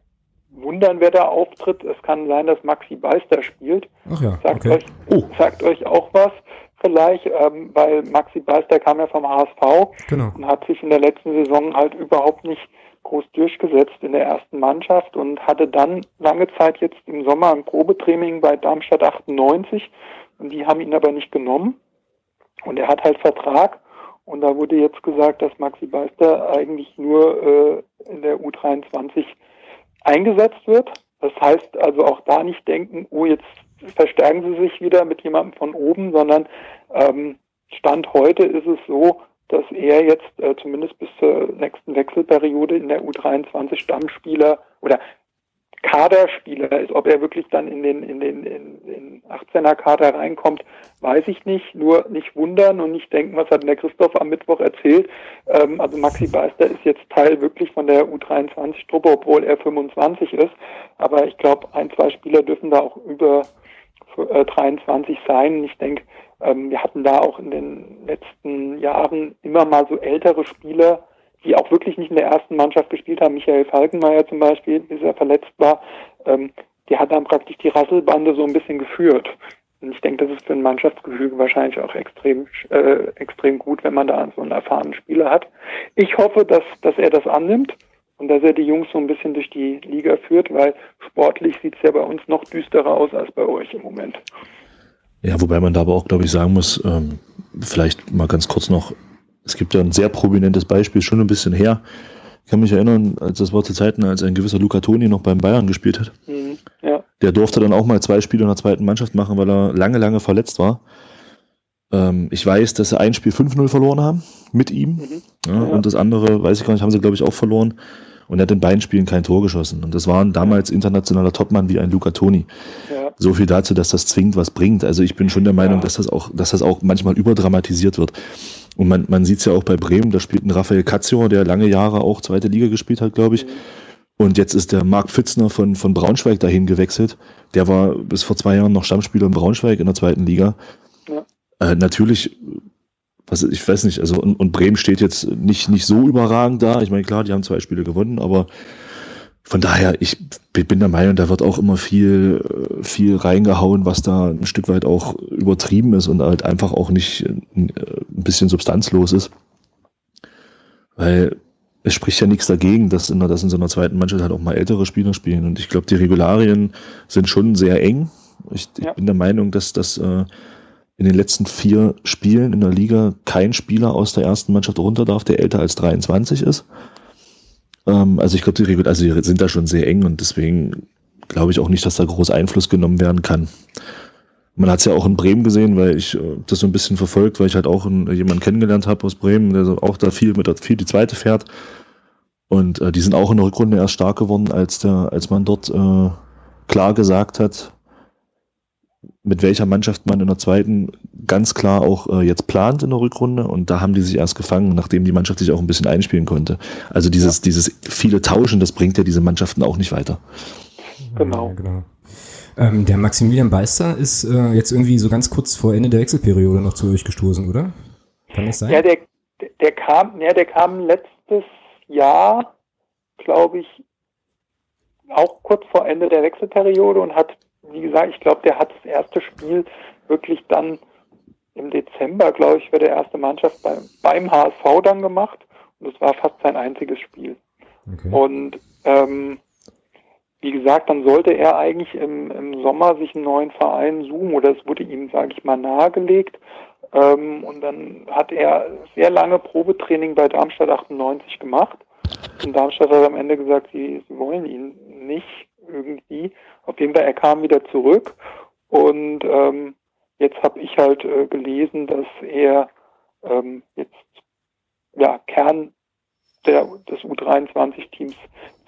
wundern, wer da auftritt. Es kann sein, dass Maxi Beister spielt. Ach ja, sagt, okay. euch, oh. sagt euch auch was vielleicht, ähm, weil Maxi Beister kam ja vom HSV genau. und hat sich in der letzten Saison halt überhaupt nicht groß durchgesetzt in der ersten Mannschaft und hatte dann lange Zeit jetzt im Sommer ein Probetraining bei Darmstadt 98 und die haben ihn aber nicht genommen und er hat halt Vertrag und da wurde jetzt gesagt, dass Maxi Beister eigentlich nur äh, in der U23 eingesetzt wird. Das heißt also auch da nicht denken, oh jetzt verstärken sie sich wieder mit jemandem von oben, sondern ähm, Stand heute ist es so, dass er jetzt äh, zumindest bis zur nächsten Wechselperiode in der U23 Stammspieler oder Kaderspieler ist. Ob er wirklich dann in den, in den in, in 18er Kader reinkommt, weiß ich nicht. Nur nicht wundern und nicht denken, was hat der Christoph am Mittwoch erzählt. Ähm, also Maxi Beister ist jetzt Teil wirklich von der U23-Truppe, obwohl er 25 ist. Aber ich glaube, ein, zwei Spieler dürfen da auch über 23 äh, sein. Ich denke, ähm, wir hatten da auch in den letzten Jahren immer mal so ältere Spieler, die auch wirklich nicht in der ersten Mannschaft gespielt haben. Michael Falkenmeier zum Beispiel, bis er verletzt war, ähm, die hat dann praktisch die Rasselbande so ein bisschen geführt. Und ich denke, das ist für ein Mannschaftsgefüge wahrscheinlich auch extrem, äh, extrem gut, wenn man da so einen erfahrenen Spieler hat. Ich hoffe, dass, dass er das annimmt und dass er die Jungs so ein bisschen durch die Liga führt, weil sportlich sieht es ja bei uns noch düsterer aus als bei euch im Moment. Ja, wobei man da aber auch, glaube ich, sagen muss, ähm, vielleicht mal ganz kurz noch, es gibt ja ein sehr prominentes Beispiel, schon ein bisschen her. Ich kann mich erinnern, als das war zu Zeiten, als ein gewisser Luca Toni noch beim Bayern gespielt hat. Mhm, ja. Der durfte dann auch mal zwei Spiele in der zweiten Mannschaft machen, weil er lange, lange verletzt war. Ähm, ich weiß, dass sie ein Spiel 5-0 verloren haben mit ihm. Mhm. Ja, ja. Und das andere, weiß ich gar nicht, haben sie, glaube ich, auch verloren und er hat in beiden Spielen kein Tor geschossen. Und das war ein damals internationaler Topmann wie ein Luca Toni. Ja. So viel dazu, dass das zwingend was bringt. Also ich bin schon der Meinung, dass das auch, dass das auch manchmal überdramatisiert wird. Und man, man sieht es ja auch bei Bremen, da spielt ein Raphael Cazio, der lange Jahre auch zweite Liga gespielt hat, glaube ich. Mhm. Und jetzt ist der Marc Pfitzner von, von Braunschweig dahin gewechselt. Der war bis vor zwei Jahren noch Stammspieler in Braunschweig in der zweiten Liga. Ja. Äh, natürlich was ich weiß nicht, also und, und, Bremen steht jetzt nicht, nicht so überragend da. Ich meine, klar, die haben zwei Spiele gewonnen, aber von daher, ich bin der Meinung, da wird auch immer viel, viel reingehauen, was da ein Stück weit auch übertrieben ist und halt einfach auch nicht ein bisschen substanzlos ist. Weil es spricht ja nichts dagegen, dass in, dass in so einer zweiten Mannschaft halt auch mal ältere Spieler spielen. Und ich glaube, die Regularien sind schon sehr eng. Ich, ich ja. bin der Meinung, dass das äh, in den letzten vier Spielen in der Liga kein Spieler aus der ersten Mannschaft runter darf, der älter als 23 ist. Ähm, also ich glaube, die, also die sind da schon sehr eng und deswegen glaube ich auch nicht, dass da groß Einfluss genommen werden kann. Man hat es ja auch in Bremen gesehen, weil ich äh, das so ein bisschen verfolgt, weil ich halt auch einen, jemanden kennengelernt habe aus Bremen, der auch da viel mit viel die zweite fährt. Und äh, die sind auch in der Rückrunde erst stark geworden, als der, als man dort äh, klar gesagt hat, mit welcher Mannschaft man in der zweiten ganz klar auch äh, jetzt plant in der Rückrunde und da haben die sich erst gefangen, nachdem die Mannschaft sich auch ein bisschen einspielen konnte. Also dieses, ja. dieses viele Tauschen, das bringt ja diese Mannschaften auch nicht weiter. Genau. Ja, genau. Ähm, der Maximilian Beister ist äh, jetzt irgendwie so ganz kurz vor Ende der Wechselperiode noch zu euch gestoßen, oder? Kann das sein? Ja, der, der kam, ja, der kam letztes Jahr, glaube ich, auch kurz vor Ende der Wechselperiode und hat, wie gesagt, ich glaube, der hat das erste Spiel wirklich dann im Dezember, glaube ich, für der erste Mannschaft bei, beim HSV dann gemacht. Und das war fast sein einziges Spiel. Okay. Und ähm, wie gesagt, dann sollte er eigentlich im, im Sommer sich einen neuen Verein suchen oder es wurde ihm, sage ich mal, nahegelegt. Ähm, und dann hat er sehr lange Probetraining bei Darmstadt 98 gemacht. Und Darmstadt hat am Ende gesagt, sie, sie wollen ihn nicht irgendwie. Auf jeden Fall, er kam wieder zurück. Und ähm, jetzt habe ich halt äh, gelesen, dass er ähm, jetzt ja, Kern der, des U23-Teams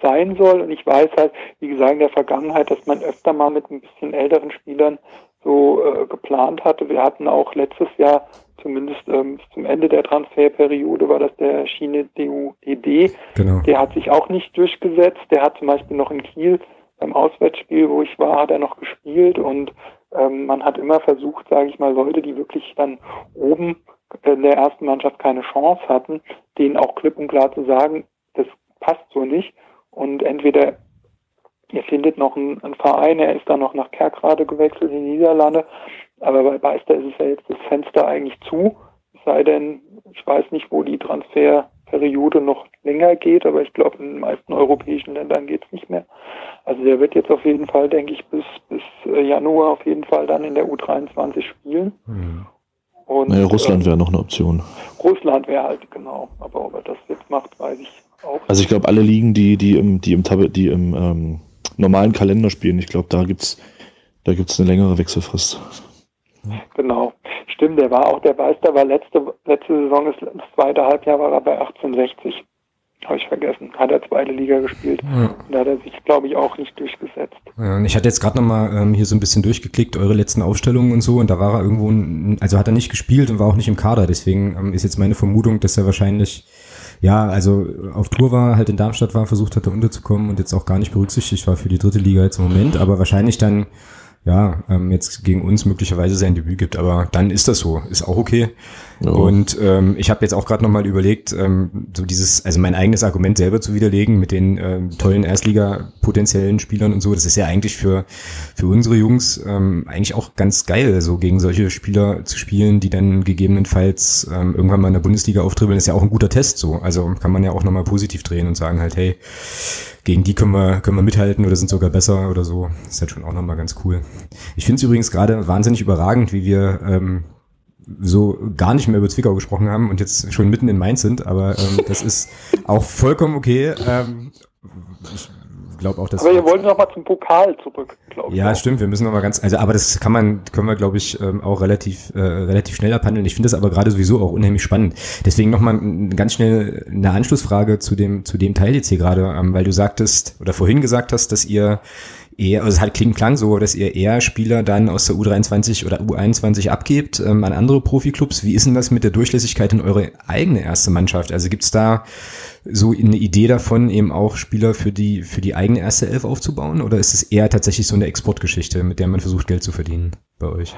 sein soll. Und ich weiß halt, wie gesagt, in der Vergangenheit, dass man öfter mal mit ein bisschen älteren Spielern so äh, geplant hatte. Wir hatten auch letztes Jahr, zumindest ähm, bis zum Ende der Transferperiode, war das der Schiene DUED. Genau. Der hat sich auch nicht durchgesetzt. Der hat zum Beispiel noch in Kiel beim Auswärtsspiel, wo ich war, hat er noch gespielt und ähm, man hat immer versucht, sage ich mal, Leute, die wirklich dann oben in der ersten Mannschaft keine Chance hatten, denen auch klipp und klar zu sagen, das passt so nicht. Und entweder ihr findet noch einen, einen Verein, er ist dann noch nach Kerkrade gewechselt in die Niederlande, aber bei Beister ist es ja jetzt das Fenster eigentlich zu, sei denn, ich weiß nicht, wo die Transferperiode noch länger geht, aber ich glaube, in den meisten europäischen Ländern geht es nicht mehr. Also der wird jetzt auf jeden Fall, denke ich, bis, bis äh, Januar auf jeden Fall dann in der U23 spielen. Mhm. Und, naja, Russland wäre noch eine Option. Russland wäre halt, genau. Aber ob er das jetzt macht, weiß ich auch. Also ich glaube, alle Ligen, die, die im, die im, die im ähm, normalen Kalender spielen, ich glaube, da gibt es da gibt's eine längere Wechselfrist. Genau. Stimmt, der war auch, der Meister war letzte, letzte Saison, das zweite Halbjahr war er bei 1860 habe ich vergessen, hat er zweite Liga gespielt. Ja. Da hat er sich, glaube ich, auch nicht durchgesetzt. Ja, und ich hatte jetzt gerade nochmal ähm, hier so ein bisschen durchgeklickt, eure letzten Aufstellungen und so, und da war er irgendwo, also hat er nicht gespielt und war auch nicht im Kader, deswegen ähm, ist jetzt meine Vermutung, dass er wahrscheinlich, ja, also auf Tour war, halt in Darmstadt war, versucht hatte unterzukommen und jetzt auch gar nicht berücksichtigt war für die dritte Liga jetzt im Moment, aber wahrscheinlich dann ja, ähm, jetzt gegen uns möglicherweise sein Debüt gibt. Aber dann ist das so, ist auch okay. Ja. Und ähm, ich habe jetzt auch gerade nochmal überlegt, ähm, so dieses, also mein eigenes Argument selber zu widerlegen mit den ähm, tollen Erstliga-potenziellen Spielern und so, das ist ja eigentlich für, für unsere Jungs ähm, eigentlich auch ganz geil, so gegen solche Spieler zu spielen, die dann gegebenenfalls ähm, irgendwann mal in der Bundesliga auftribbeln, ist ja auch ein guter Test so. Also kann man ja auch nochmal positiv drehen und sagen halt, hey, gegen die können wir, können wir mithalten oder sind sogar besser oder so. Ist halt schon auch nochmal ganz cool. Ich finde es übrigens gerade wahnsinnig überragend, wie wir ähm, so gar nicht mehr über Zwickau gesprochen haben und jetzt schon mitten in Mainz sind, aber ähm, das ist auch vollkommen okay. Ähm, ich glaube auch, dass. Aber ihr wollt noch mal zum Pokal zurück, glaube ich. Ja, stimmt. Wir müssen noch mal ganz, also, aber das kann man, können wir, glaube ich, ähm, auch relativ, äh, relativ schnell abhandeln. Ich finde das aber gerade sowieso auch unheimlich spannend. Deswegen noch mal ganz schnell eine Anschlussfrage zu dem, zu dem Teil jetzt hier gerade, ähm, weil du sagtest oder vorhin gesagt hast, dass ihr eher, also es halt klingt klang so, dass ihr eher Spieler dann aus der U23 oder U21 abgebt ähm, an andere Profiklubs. Wie ist denn das mit der Durchlässigkeit in eure eigene erste Mannschaft? Also gibt's da so eine Idee davon, eben auch Spieler für die, für die eigene erste Elf aufzubauen? Oder ist es eher tatsächlich so eine Exportgeschichte, mit der man versucht, Geld zu verdienen bei euch?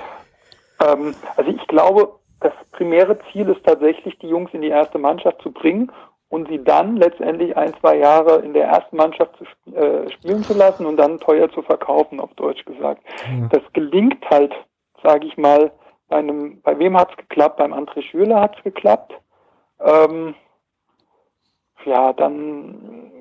Ähm, also ich glaube, das primäre Ziel ist tatsächlich, die Jungs in die erste Mannschaft zu bringen und sie dann letztendlich ein, zwei Jahre in der ersten Mannschaft zu sp äh, spielen zu lassen und dann teuer zu verkaufen, auf Deutsch gesagt. Ja. Das gelingt halt, sage ich mal, bei einem, bei wem hat's geklappt? Beim André Schürle hat's geklappt. Ähm, ja, dann,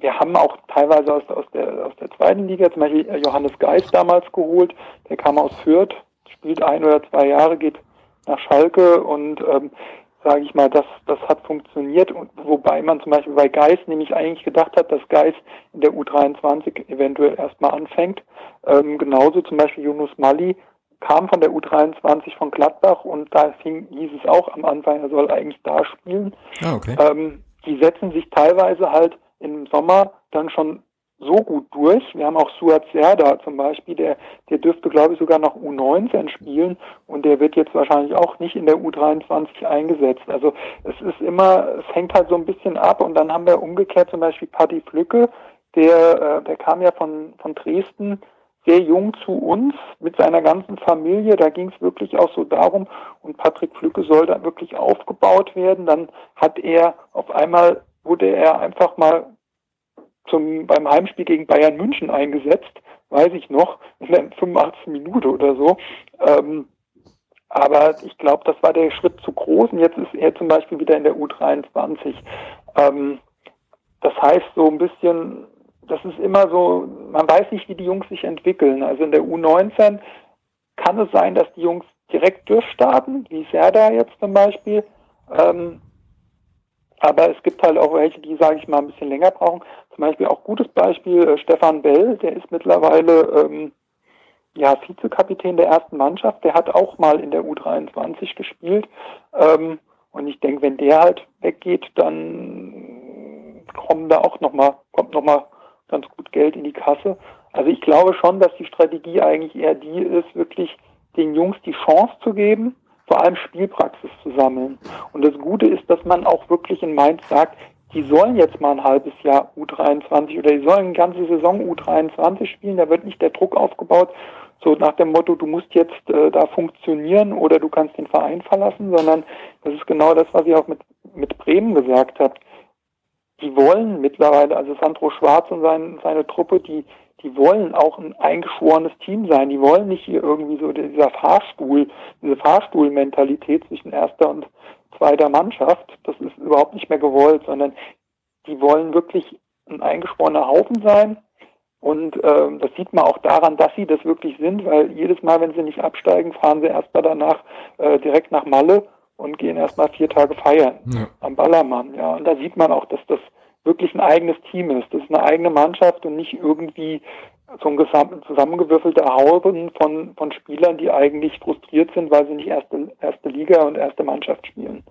wir haben auch teilweise aus, aus, der, aus der zweiten Liga, zum Beispiel Johannes Geist damals geholt, der kam aus Fürth, spielt ein oder zwei Jahre, geht nach Schalke und ähm, sage ich mal, das, das hat funktioniert, und, wobei man zum Beispiel bei Geist nämlich eigentlich gedacht hat, dass Geist in der U23 eventuell erstmal anfängt. Ähm, genauso zum Beispiel Yunus Mali kam von der U23 von Gladbach und da fing, hieß es auch am Anfang, er soll eigentlich da spielen. Ah, okay. Ähm, die setzen sich teilweise halt im Sommer dann schon so gut durch. Wir haben auch Suat Serda zum Beispiel, der, der dürfte, glaube ich, sogar noch U19 spielen und der wird jetzt wahrscheinlich auch nicht in der U23 eingesetzt. Also es ist immer, es hängt halt so ein bisschen ab und dann haben wir umgekehrt zum Beispiel Paddy Flücke, der, äh, der kam ja von, von Dresden sehr jung zu uns mit seiner ganzen Familie. Da ging es wirklich auch so darum, und Patrick Flücke soll da wirklich aufgebaut werden. Dann hat er auf einmal, wurde er einfach mal zum, beim Heimspiel gegen Bayern München eingesetzt, weiß ich noch, in der 85. Minute oder so. Ähm, aber ich glaube, das war der Schritt zu groß und jetzt ist er zum Beispiel wieder in der U23. Ähm, das heißt so ein bisschen, das ist immer so, man weiß nicht, wie die Jungs sich entwickeln. Also in der U19 kann es sein, dass die Jungs direkt durchstarten, wie Serda jetzt zum Beispiel. Ähm, aber es gibt halt auch welche, die, sage ich mal, ein bisschen länger brauchen. Zum Beispiel auch gutes Beispiel äh, Stefan Bell, der ist mittlerweile ähm, ja, Vizekapitän der ersten Mannschaft, der hat auch mal in der U23 gespielt. Ähm, und ich denke, wenn der halt weggeht, dann kommen da auch noch mal, kommt noch mal ganz gut Geld in die Kasse. Also ich glaube schon, dass die Strategie eigentlich eher die ist, wirklich den Jungs die Chance zu geben, vor allem Spielpraxis zu sammeln. Und das Gute ist, dass man auch wirklich in Mainz sagt, die sollen jetzt mal ein halbes Jahr U23 oder die sollen eine ganze Saison U23 spielen, da wird nicht der Druck aufgebaut, so nach dem Motto, du musst jetzt äh, da funktionieren oder du kannst den Verein verlassen, sondern das ist genau das, was ich auch mit, mit Bremen gesagt habe. Die wollen mittlerweile, also Sandro Schwarz und sein, seine Truppe, die, die wollen auch ein eingeschworenes Team sein. Die wollen nicht hier irgendwie so dieser Fahrstuhl, diese Fahrstuhlmentalität zwischen erster und zweiter Mannschaft. Das ist überhaupt nicht mehr gewollt, sondern die wollen wirklich ein eingeschworener Haufen sein und ähm, das sieht man auch daran, dass sie das wirklich sind, weil jedes Mal, wenn sie nicht absteigen, fahren sie erstmal danach äh, direkt nach Malle und gehen erstmal vier Tage feiern ja. am Ballermann. Ja, und da sieht man auch, dass das wirklich ein eigenes Team ist. Das ist eine eigene Mannschaft und nicht irgendwie so ein zusammengewürfelter Hauben von, von Spielern, die eigentlich frustriert sind, weil sie nicht erste, erste Liga und erste Mannschaft spielen.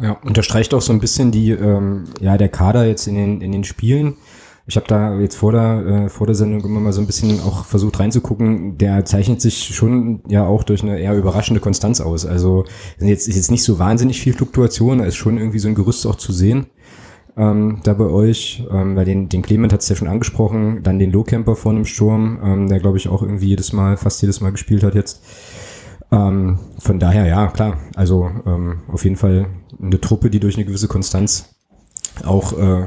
Ja, unterstreicht auch so ein bisschen die, ähm, ja, der Kader jetzt in den, in den Spielen. Ich habe da jetzt vor der, äh, vor der Sendung immer mal so ein bisschen auch versucht reinzugucken. Der zeichnet sich schon ja auch durch eine eher überraschende Konstanz aus. Also jetzt ist jetzt nicht so wahnsinnig viel Fluktuation, da ist schon irgendwie so ein Gerüst auch zu sehen. Ähm, da bei euch, ähm, weil den, den Clement hat es ja schon angesprochen, dann den Lowcamper vor einem Sturm, ähm, der glaube ich auch irgendwie jedes Mal, fast jedes Mal gespielt hat jetzt. Ähm, von daher, ja, klar, also ähm, auf jeden Fall eine Truppe, die durch eine gewisse Konstanz auch äh,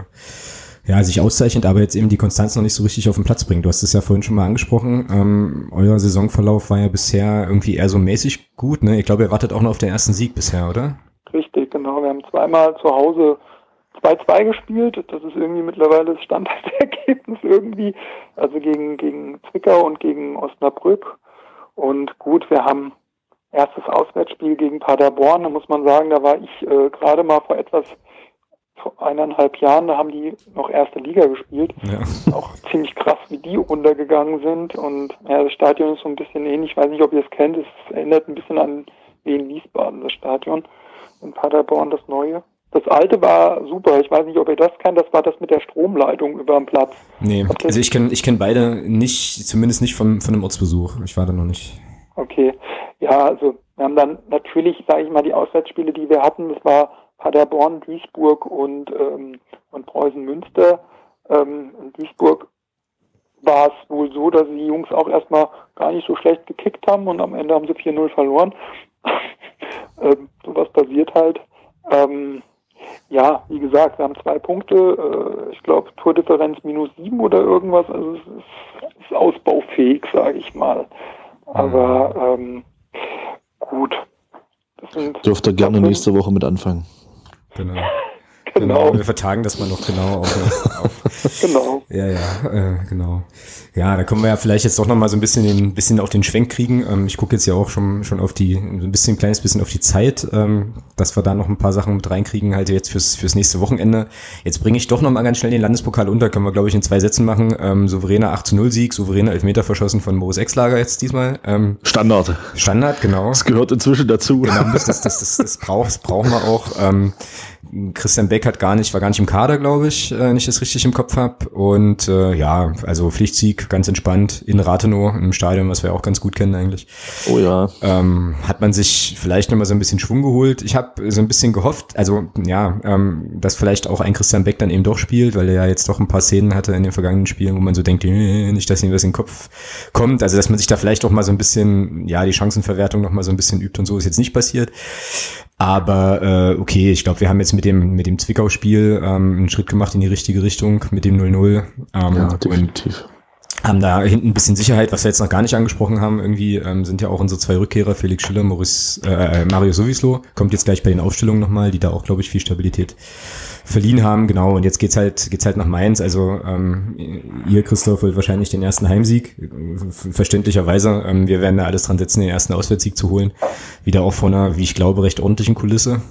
ja, sich auszeichnet, aber jetzt eben die Konstanz noch nicht so richtig auf den Platz bringt. Du hast es ja vorhin schon mal angesprochen. Ähm, euer Saisonverlauf war ja bisher irgendwie eher so mäßig gut. Ne? Ich glaube, ihr wartet auch noch auf den ersten Sieg bisher, oder? Richtig, genau. Wir haben zweimal zu Hause 2-2 gespielt. Das ist irgendwie mittlerweile das Standardergebnis irgendwie. Also gegen, gegen Zwickau und gegen Osnabrück. Und gut, wir haben erstes Auswärtsspiel gegen Paderborn. Da muss man sagen, da war ich äh, gerade mal vor etwas vor eineinhalb Jahren, da haben die noch erste Liga gespielt. Ja. Auch ziemlich krass, wie die runtergegangen sind. Und ja, das Stadion ist so ein bisschen ähnlich. Ich weiß nicht, ob ihr es kennt. Es erinnert ein bisschen an Wien Wiesbaden, das Stadion. In Paderborn das neue. Das alte war super. Ich weiß nicht, ob ihr das kennt. Das war das mit der Stromleitung über dem Platz. Nee, also ich kenne ich kenn beide nicht, zumindest nicht von, von einem Ortsbesuch. Ich war da noch nicht. Okay. Ja, also wir haben dann natürlich, sage ich mal, die Auswärtsspiele, die wir hatten, das war Paderborn, Duisburg und, ähm, und Preußen Münster. Ähm, in Duisburg war es wohl so, dass die Jungs auch erstmal gar nicht so schlecht gekickt haben und am Ende haben sie 4-0 verloren. ähm, sowas passiert halt. Ähm, ja, wie gesagt, wir haben zwei Punkte. Äh, ich glaube, Tordifferenz minus sieben oder irgendwas. Also es ist, ist ausbaufähig, sage ich mal. Aber ähm, gut. Dürfte gerne nächste Woche mit anfangen. Genau. Genau. genau. Wir vertagen das mal noch genau auf. auf genau. Ja, ja, äh, genau. Ja, da können wir ja vielleicht jetzt doch noch mal so ein bisschen den, bisschen auf den Schwenk kriegen. Ähm, ich gucke jetzt ja auch schon, schon auf die, ein bisschen, ein kleines bisschen auf die Zeit, ähm, dass wir da noch ein paar Sachen mit reinkriegen, halt jetzt fürs, fürs nächste Wochenende. Jetzt bringe ich doch noch mal ganz schnell den Landespokal unter, können wir, glaube ich, in zwei Sätzen machen. Ähm, souveräner 8 zu 0 Sieg, souveräner Elfmeter verschossen von Moritz Exlager jetzt diesmal. Ähm, Standard. Standard, genau. Das gehört inzwischen dazu. Genau, das, das, das, das, das, brauch, das brauchen wir auch. Ähm, Christian Beck hat gar nicht, war gar nicht im Kader, glaube ich, äh, nicht das richtig im Kopf habe. Und äh, ja, also Pflichtsieg, ganz entspannt in Rathenow im Stadion, was wir auch ganz gut kennen eigentlich. Oh ja. Ähm, hat man sich vielleicht nochmal so ein bisschen Schwung geholt. Ich habe so ein bisschen gehofft, also ja, ähm, dass vielleicht auch ein Christian Beck dann eben doch spielt, weil er ja jetzt doch ein paar Szenen hatte in den vergangenen Spielen, wo man so denkt, äh, nicht, dass ihm was in den Kopf kommt. Also dass man sich da vielleicht auch mal so ein bisschen, ja, die Chancenverwertung nochmal so ein bisschen übt und so ist jetzt nicht passiert. Aber äh, okay, ich glaube, wir haben jetzt mit dem mit dem Zwickau-Spiel ähm, einen Schritt gemacht in die richtige Richtung mit dem 0-0. Ähm, ja, definitiv. Haben da hinten ein bisschen Sicherheit, was wir jetzt noch gar nicht angesprochen haben. Irgendwie ähm, sind ja auch unsere zwei Rückkehrer, Felix Schiller, Maurice, äh, Mario Sowislo, kommt jetzt gleich bei den Aufstellungen nochmal, die da auch, glaube ich, viel Stabilität verliehen haben, genau. Und jetzt geht's halt, geht's halt nach Mainz. Also ähm, ihr, Christoph, wollt wahrscheinlich den ersten Heimsieg, verständlicherweise. Ähm, wir werden da alles dran setzen, den ersten Auswärtssieg zu holen. Wieder auch von einer, wie ich glaube, recht ordentlichen Kulisse.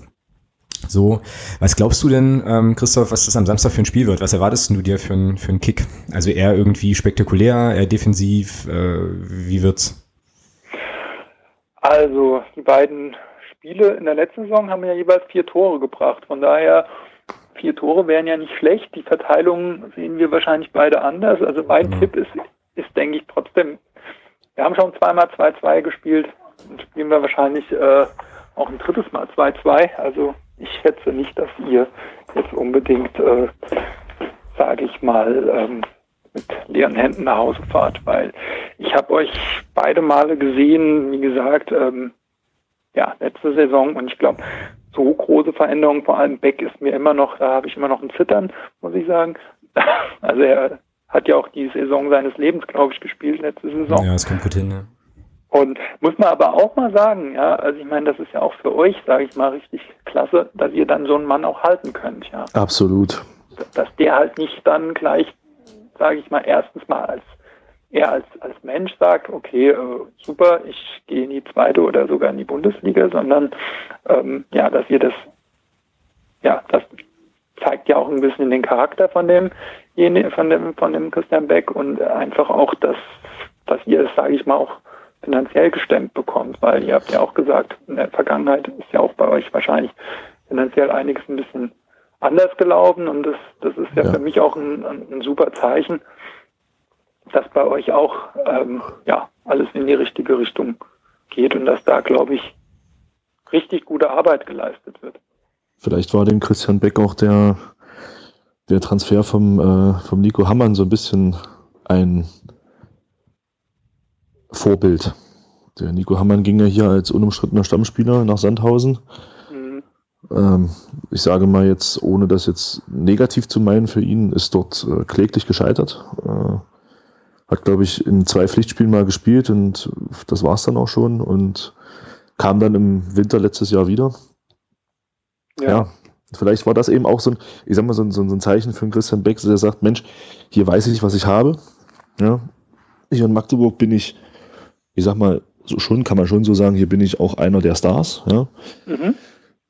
So, was glaubst du denn, ähm, Christoph, was das am Samstag für ein Spiel wird? Was erwartest du dir für einen für einen Kick? Also eher irgendwie spektakulär, eher defensiv? Äh, wie wird's? Also die beiden Spiele in der letzten Saison haben ja jeweils vier Tore gebracht. Von daher vier Tore wären ja nicht schlecht. Die Verteilung sehen wir wahrscheinlich beide anders. Also mein mhm. Tipp ist, ist, denke ich, trotzdem, wir haben schon zweimal 2-2 gespielt und spielen wir wahrscheinlich äh, auch ein drittes Mal 2-2. Also ich schätze nicht, dass ihr jetzt unbedingt, äh, sage ich mal, ähm, mit leeren Händen nach Hause fahrt, weil ich habe euch beide Male gesehen, wie gesagt, ähm, ja, letzte Saison und ich glaube, so große Veränderungen, vor allem Beck ist mir immer noch, da habe ich immer noch ein Zittern, muss ich sagen. Also er hat ja auch die Saison seines Lebens, glaube ich, gespielt letzte Saison. Ja, das kommt gut hin, ne? Und muss man aber auch mal sagen, ja, also ich meine, das ist ja auch für euch, sage ich mal, richtig klasse, dass ihr dann so einen Mann auch halten könnt, ja. Absolut. Dass der halt nicht dann gleich, sage ich mal, erstens mal als er als, als Mensch sagt, okay, äh, super, ich gehe in die zweite oder sogar in die Bundesliga, sondern ähm, ja, dass ihr das, ja, das zeigt ja auch ein bisschen den Charakter von dem, von dem, von dem Christian Beck und einfach auch, dass, dass ihr es, sage ich mal, auch finanziell gestemmt bekommt, weil ihr habt ja auch gesagt, in der Vergangenheit ist ja auch bei euch wahrscheinlich finanziell einiges ein bisschen anders gelaufen und das, das ist ja, ja. für mich auch ein, ein super Zeichen, dass bei euch auch ähm, ja, alles in die richtige Richtung geht und dass da, glaube ich, richtig gute Arbeit geleistet wird. Vielleicht war dem Christian Beck auch der, der Transfer vom, äh, vom Nico Hammann so ein bisschen ein Vorbild. Der Nico Hammann ging ja hier als unumstrittener Stammspieler nach Sandhausen. Mhm. Ähm, ich sage mal jetzt, ohne das jetzt negativ zu meinen für ihn, ist dort äh, kläglich gescheitert. Äh, hat, glaube ich, in zwei Pflichtspielen mal gespielt und das war es dann auch schon und kam dann im Winter letztes Jahr wieder. Ja. ja. Vielleicht war das eben auch so ein, ich sag mal, so ein, so ein Zeichen für einen Christian Beck, der sagt, Mensch, hier weiß ich, was ich habe. Ja. Hier in Magdeburg bin ich, ich sag mal, so schon, kann man schon so sagen, hier bin ich auch einer der Stars. Ja. Mhm.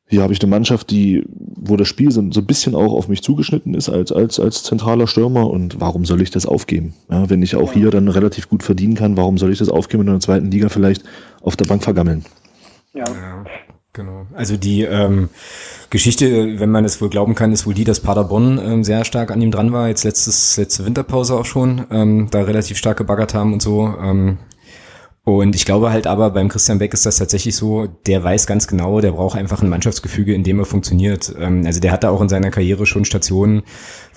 Hier habe ich eine Mannschaft, die, wo das Spiel so, so ein bisschen auch auf mich zugeschnitten ist als, als, als zentraler Stürmer. Und warum soll ich das aufgeben? Ja, wenn ich auch hier dann relativ gut verdienen kann, warum soll ich das aufgeben und in der zweiten Liga vielleicht auf der Bank vergammeln? Ja. ja genau. Also die ähm, Geschichte, wenn man es wohl glauben kann, ist wohl die, dass Paderborn ähm, sehr stark an ihm dran war. Jetzt letztes, letzte Winterpause auch schon, ähm, da relativ stark gebaggert haben und so. Ähm, und ich glaube halt aber, beim Christian Beck ist das tatsächlich so, der weiß ganz genau, der braucht einfach ein Mannschaftsgefüge, in dem er funktioniert. Ähm, also der hatte auch in seiner Karriere schon Stationen,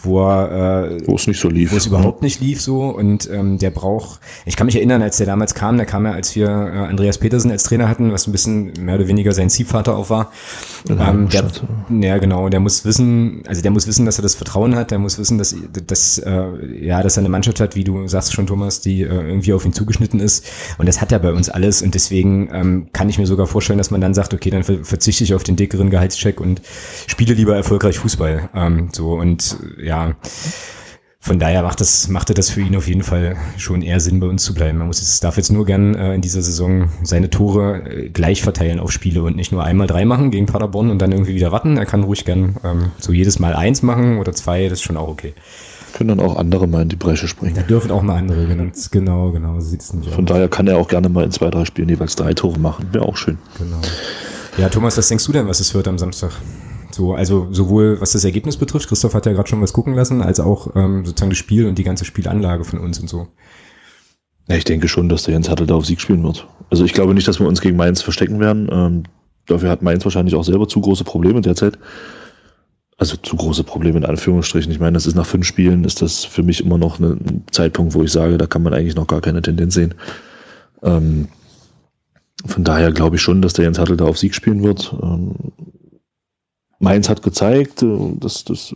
wo er, äh, wo es nicht so lief, wo es überhaupt nicht lief so. Und ähm, der braucht, ich kann mich erinnern, als der damals kam, der kam ja, als wir äh, Andreas Petersen als Trainer hatten, was ein bisschen mehr oder weniger sein Ziehvater auch war. Ähm, der, ja genau, der muss wissen, also der muss wissen, dass er das Vertrauen hat, der muss wissen, dass, dass äh, ja, dass er eine Mannschaft hat, wie du sagst schon, Thomas, die äh, irgendwie auf ihn zugeschnitten ist. Und das hat er bei uns alles. Und deswegen ähm, kann ich mir sogar vorstellen, dass man dann sagt, okay, dann verzichte ich auf den dickeren Gehaltscheck und spiele lieber erfolgreich Fußball. Ähm, so. Und ja, von daher macht das, machte das für ihn auf jeden Fall schon eher Sinn, bei uns zu bleiben. Man muss es darf jetzt nur gern äh, in dieser Saison seine Tore äh, gleich verteilen auf Spiele und nicht nur einmal drei machen gegen Paderborn und dann irgendwie wieder warten. Er kann ruhig gern ähm, so jedes Mal eins machen oder zwei, das ist schon auch okay. Können dann auch andere mal in die Bresche springen. Da dürfen auch mal andere, genau, genau, genau sieht es nicht Von aus. daher kann er auch gerne mal in zwei, drei Spielen jeweils drei Tore machen. Wäre auch schön. Genau. Ja, Thomas, was denkst du denn, was es wird am Samstag? So, also sowohl was das Ergebnis betrifft, Christoph hat ja gerade schon was gucken lassen, als auch ähm, sozusagen das Spiel und die ganze Spielanlage von uns und so. Ja, ich denke schon, dass der Jens Hattel da auf Sieg spielen wird. Also ich glaube nicht, dass wir uns gegen Mainz verstecken werden. Ähm, dafür hat Mainz wahrscheinlich auch selber zu große Probleme derzeit. Also zu große Probleme in Anführungsstrichen. Ich meine, das ist nach fünf Spielen, ist das für mich immer noch ein Zeitpunkt, wo ich sage, da kann man eigentlich noch gar keine Tendenz sehen. Ähm, von daher glaube ich schon, dass der Jens Hattel da auf Sieg spielen wird. Ähm, Mainz hat gezeigt, äh, dass, dass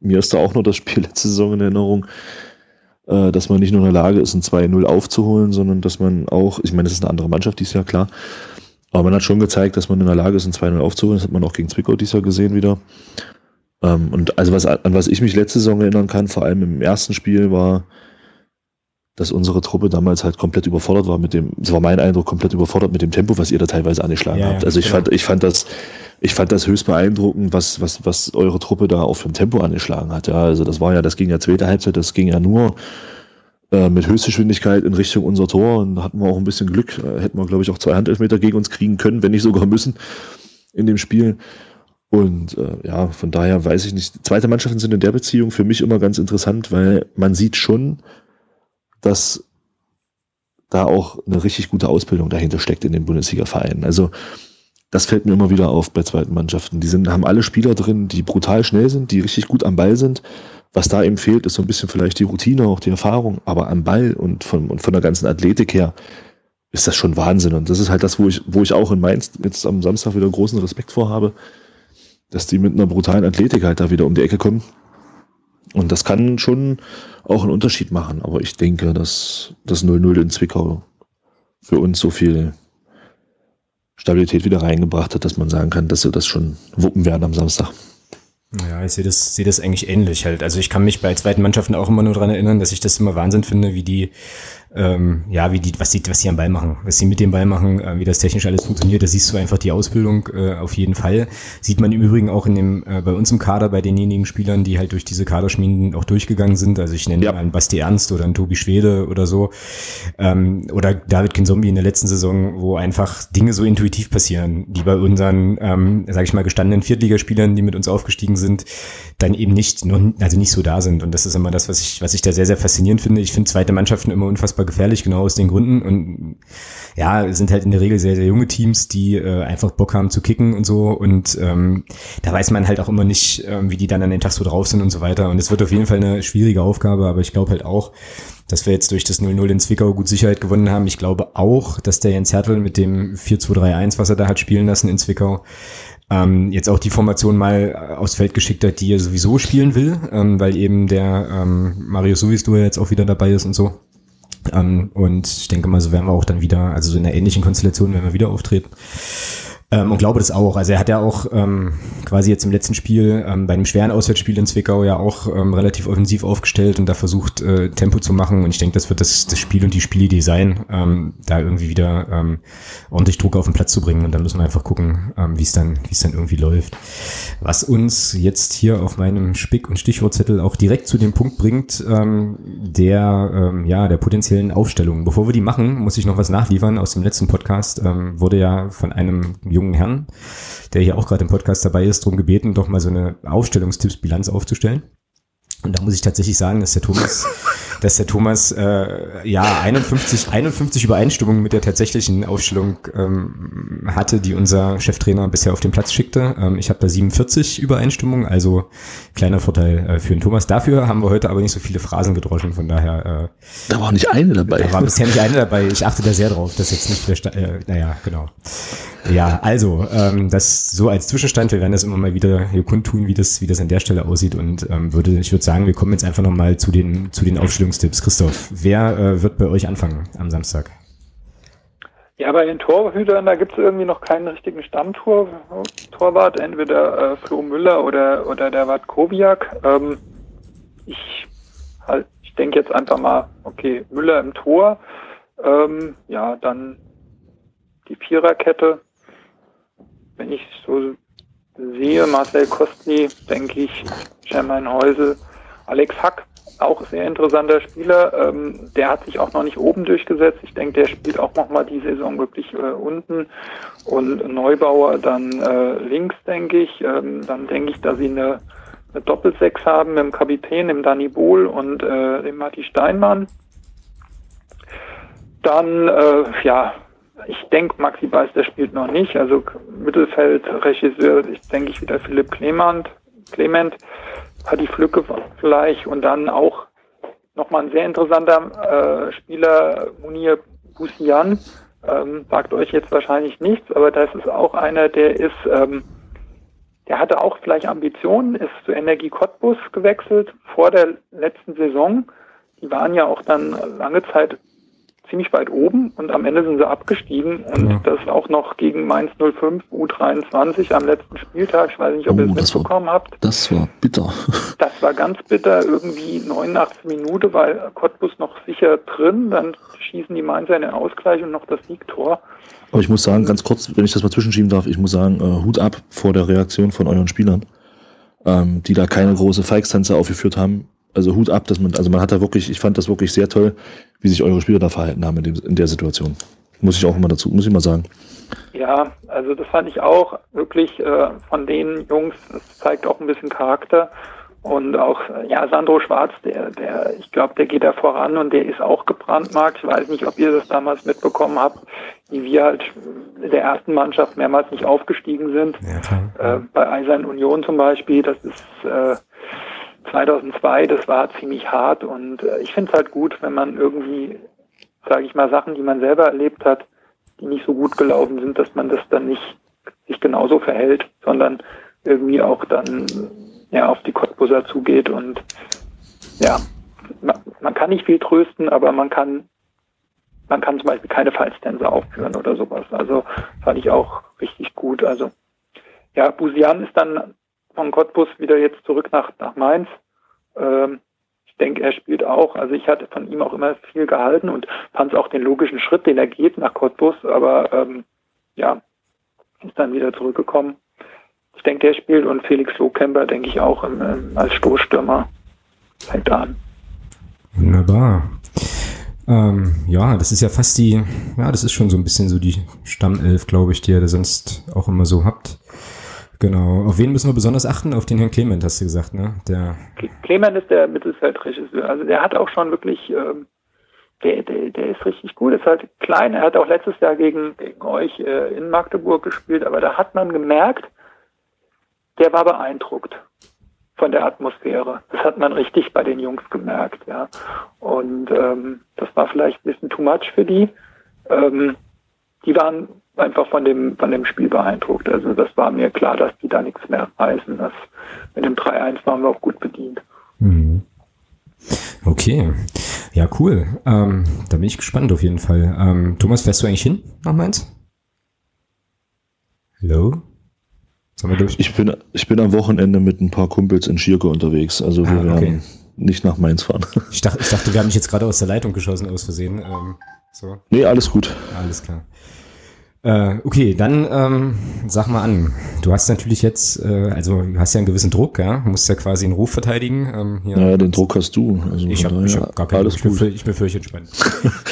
mir ist da auch nur das Spiel letzte Saison in Erinnerung, äh, dass man nicht nur in der Lage ist, ein 2-0 aufzuholen, sondern dass man auch, ich meine, das ist eine andere Mannschaft dieses Jahr, klar, aber man hat schon gezeigt, dass man in der Lage ist, ein 2-0 aufzuholen. Das hat man auch gegen Zwickau dieses Jahr gesehen wieder. Ähm, und also was, an was ich mich letzte Saison erinnern kann, vor allem im ersten Spiel, war, dass unsere Truppe damals halt komplett überfordert war mit dem, das war mein Eindruck, komplett überfordert mit dem Tempo, was ihr da teilweise angeschlagen ja, habt. Also ich genau. fand, ich fand das, ich fand das höchst beeindruckend, was, was, was eure Truppe da für ein Tempo angeschlagen hat. Ja, also das war ja, das ging ja zweite Halbzeit, das ging ja nur äh, mit Höchstgeschwindigkeit in Richtung unser Tor und da hatten wir auch ein bisschen Glück. Äh, hätten wir, glaube ich, auch zwei Handelfmeter gegen uns kriegen können, wenn nicht sogar müssen in dem Spiel. Und äh, ja, von daher weiß ich nicht. Zweite Mannschaften sind in der Beziehung für mich immer ganz interessant, weil man sieht schon, dass da auch eine richtig gute Ausbildung dahinter steckt in den Bundesliga-Vereinen. Also das fällt mir immer wieder auf bei zweiten Mannschaften. Die sind, haben alle Spieler drin, die brutal schnell sind, die richtig gut am Ball sind. Was da eben fehlt, ist so ein bisschen vielleicht die Routine, auch die Erfahrung, aber am Ball und von, und von der ganzen Athletik her ist das schon Wahnsinn. Und das ist halt das, wo ich, wo ich auch in Mainz jetzt am Samstag wieder großen Respekt vorhabe, dass die mit einer brutalen Athletik halt da wieder um die Ecke kommen und das kann schon auch einen Unterschied machen. Aber ich denke, dass das 0-0 in Zwickau für uns so viel Stabilität wieder reingebracht hat, dass man sagen kann, dass wir das schon wuppen werden am Samstag. Ja, ich sehe das, sehe das eigentlich ähnlich halt. Also ich kann mich bei zweiten Mannschaften auch immer nur daran erinnern, dass ich das immer Wahnsinn finde, wie die ähm, ja, wie die, was die, was sie am Ball machen, was sie mit dem Ball machen, äh, wie das technisch alles funktioniert, da siehst du einfach die Ausbildung äh, auf jeden Fall. Sieht man im Übrigen auch in dem, äh, bei uns im Kader, bei denjenigen Spielern, die halt durch diese Kaderschmieden auch durchgegangen sind. Also ich nenne ja. einen Basti Ernst oder einen Tobi Schwede oder so. Ähm, oder David Kinzombie in der letzten Saison, wo einfach Dinge so intuitiv passieren, die bei unseren, ähm, sag ich mal, gestandenen Viertligaspielern, die mit uns aufgestiegen sind, dann eben nicht, also nicht so da sind. Und das ist immer das, was ich, was ich da sehr, sehr faszinierend finde. Ich finde zweite Mannschaften immer unfassbar super gefährlich, genau aus den Gründen. Und ja, sind halt in der Regel sehr, sehr junge Teams, die äh, einfach Bock haben zu kicken und so. Und ähm, da weiß man halt auch immer nicht, ähm, wie die dann an den Tag so drauf sind und so weiter. Und es wird auf jeden Fall eine schwierige Aufgabe, aber ich glaube halt auch, dass wir jetzt durch das 0-0 in Zwickau gut Sicherheit gewonnen haben. Ich glaube auch, dass der Jens Hertel mit dem 4-2-3-1, was er da hat spielen lassen in Zwickau, ähm, jetzt auch die Formation mal aufs Feld geschickt hat, die er sowieso spielen will, ähm, weil eben der ähm, Mario Suisto jetzt auch wieder dabei ist und so. Ähm, und ich denke mal, so werden wir auch dann wieder, also so in einer ähnlichen Konstellation werden wir wieder auftreten. Ähm, und glaube das auch. Also er hat ja auch ähm, quasi jetzt im letzten Spiel ähm, bei einem schweren Auswärtsspiel in Zwickau ja auch ähm, relativ offensiv aufgestellt und da versucht äh, Tempo zu machen. Und ich denke, das wird das, das Spiel und die Spielidee sein, ähm, da irgendwie wieder ähm, ordentlich Druck auf den Platz zu bringen. Und dann müssen wir einfach gucken, ähm, wie es dann, wie es dann irgendwie läuft. Was uns jetzt hier auf meinem Spick- und Stichwortzettel auch direkt zu dem Punkt bringt, ähm, der ähm, ja der potenziellen Aufstellung. Bevor wir die machen, muss ich noch was nachliefern aus dem letzten Podcast. Ähm, wurde ja von einem jungen jungen Herrn, der hier auch gerade im Podcast dabei ist, darum gebeten, doch mal so eine Aufstellungstippsbilanz aufzustellen. Und da muss ich tatsächlich sagen, dass der Thomas dass der Thomas äh, ja 51, 51 Übereinstimmungen mit der tatsächlichen Aufstellung ähm, hatte, die unser Cheftrainer bisher auf den Platz schickte. Ähm, ich habe da 47 Übereinstimmungen, also kleiner Vorteil äh, für den Thomas. Dafür haben wir heute aber nicht so viele Phrasen gedroschen, von daher. Äh, da war nicht eine dabei. Da war bisher nicht eine dabei. Ich achte da sehr drauf, dass jetzt nicht wieder, äh, naja, genau. Ja, also ähm, das so als Zwischenstand. Wir werden das immer mal wieder hier kundtun, wie das, wie das an der Stelle aussieht und ähm, würde, ich würde sagen, wir kommen jetzt einfach noch mal zu den zu den Aufstellungen Aufstellungstipps. Christoph, wer äh, wird bei euch anfangen am Samstag? Ja, bei den Torhütern, da gibt es irgendwie noch keinen richtigen Stammtorwart, entweder äh, Flo Müller oder, oder der Wart Kowiak. Ähm, ich halt, ich denke jetzt einfach mal, okay, Müller im Tor, ähm, ja, dann die Viererkette. Wenn ich so sehe, Marcel Kostny, denke ich, Germain Häusel, Alex Hack auch sehr interessanter Spieler. Ähm, der hat sich auch noch nicht oben durchgesetzt. Ich denke, der spielt auch noch mal die Saison wirklich äh, unten. Und Neubauer dann äh, links, denke ich. Ähm, dann denke ich, dass sie eine, eine Doppelsechs haben mit dem Kapitän, dem Danny Bohl und äh, dem Matti Steinmann. Dann, äh, ja, ich denke, Maxi Beister spielt noch nicht. Also Mittelfeld, Regisseur, ich denke ich wieder Philipp Clement. Clement die Flücke vielleicht und dann auch nochmal ein sehr interessanter äh, Spieler, Munir Busian. Ähm, sagt euch jetzt wahrscheinlich nichts, aber das ist auch einer, der ist, ähm, der hatte auch vielleicht Ambitionen, ist zu Energie Cottbus gewechselt vor der letzten Saison. Die waren ja auch dann lange Zeit ziemlich weit oben und am Ende sind sie abgestiegen und ja. das auch noch gegen Mainz 05 U23 am letzten Spieltag. Ich weiß nicht, ob oh, ihr es mitbekommen war, habt. Das war bitter. Das war ganz bitter, irgendwie 89 Minuten, weil Cottbus noch sicher drin, dann schießen die Mainzer in den Ausgleich und noch das Siegtor. Aber ich muss sagen, ganz kurz, wenn ich das mal zwischenschieben darf, ich muss sagen, äh, Hut ab vor der Reaktion von euren Spielern, ähm, die da keine große Feigstanze aufgeführt haben also Hut ab, dass man, also man hat da wirklich, ich fand das wirklich sehr toll, wie sich eure Spieler da verhalten haben in, dem, in der Situation. Muss ich auch immer dazu, muss ich mal sagen. Ja, also das fand ich auch wirklich äh, von den Jungs, das zeigt auch ein bisschen Charakter. Und auch, ja, Sandro Schwarz, der, der, ich glaube, der geht da voran und der ist auch gebrandmarkt. Ich weiß nicht, ob ihr das damals mitbekommen habt, wie wir halt in der ersten Mannschaft mehrmals nicht aufgestiegen sind. Ja, äh, bei Eisern Union zum Beispiel, das ist, äh, 2002, das war ziemlich hart und äh, ich finde es halt gut, wenn man irgendwie, sage ich mal, Sachen, die man selber erlebt hat, die nicht so gut gelaufen sind, dass man das dann nicht sich genauso verhält, sondern irgendwie auch dann ja auf die Cottbuser zugeht und ja, man, man kann nicht viel trösten, aber man kann man kann zum Beispiel keine Fallstänze aufführen oder sowas. Also fand ich auch richtig gut. Also ja, Busian ist dann von Cottbus wieder jetzt zurück nach, nach Mainz. Ähm, ich denke, er spielt auch. Also ich hatte von ihm auch immer viel gehalten und fand es auch den logischen Schritt, den er geht nach Cottbus, aber ähm, ja, ist dann wieder zurückgekommen. Ich denke, der spielt und Felix Lohkemper, denke ich, auch im, im, als Stoßstürmer fängt an. Wunderbar. Ähm, ja, das ist ja fast die, ja, das ist schon so ein bisschen so die Stammelf, glaube ich, die ihr da sonst auch immer so habt. Genau. Auf wen müssen wir besonders achten? Auf den Herrn Clement, hast du gesagt, ne? Der Clement ist der Mittelfeldregisseur. Also der hat auch schon wirklich, ähm, der, der, der ist richtig gut, ist halt klein. Er hat auch letztes Jahr gegen, gegen euch äh, in Magdeburg gespielt, aber da hat man gemerkt, der war beeindruckt von der Atmosphäre. Das hat man richtig bei den Jungs gemerkt, ja. Und ähm, das war vielleicht ein bisschen too much für die. Ähm, die waren einfach von dem, von dem Spiel beeindruckt. Also das war mir klar, dass die da nichts mehr reißen. Das, mit dem 3-1 waren wir auch gut bedient. Mhm. Okay, ja cool. Ähm, da bin ich gespannt auf jeden Fall. Ähm, Thomas, fährst du eigentlich hin nach Mainz? Hallo? Ich bin, ich bin am Wochenende mit ein paar Kumpels in Schirke unterwegs. Also wir ah, okay. werden nicht nach Mainz fahren. Ich dachte, ich dachte, wir haben dich jetzt gerade aus der Leitung geschossen aus Versehen. Ähm, so. Nee, alles gut. Alles klar. Äh, okay, dann ähm, sag mal an. Du hast natürlich jetzt, äh, also du hast ja einen gewissen Druck, ja? Du musst ja quasi einen Ruf verteidigen. Ähm, hier. Naja, den Druck hast du. Also ich habe hab gar keinen alles Druck. Gut. Ich bin völlig entspannt.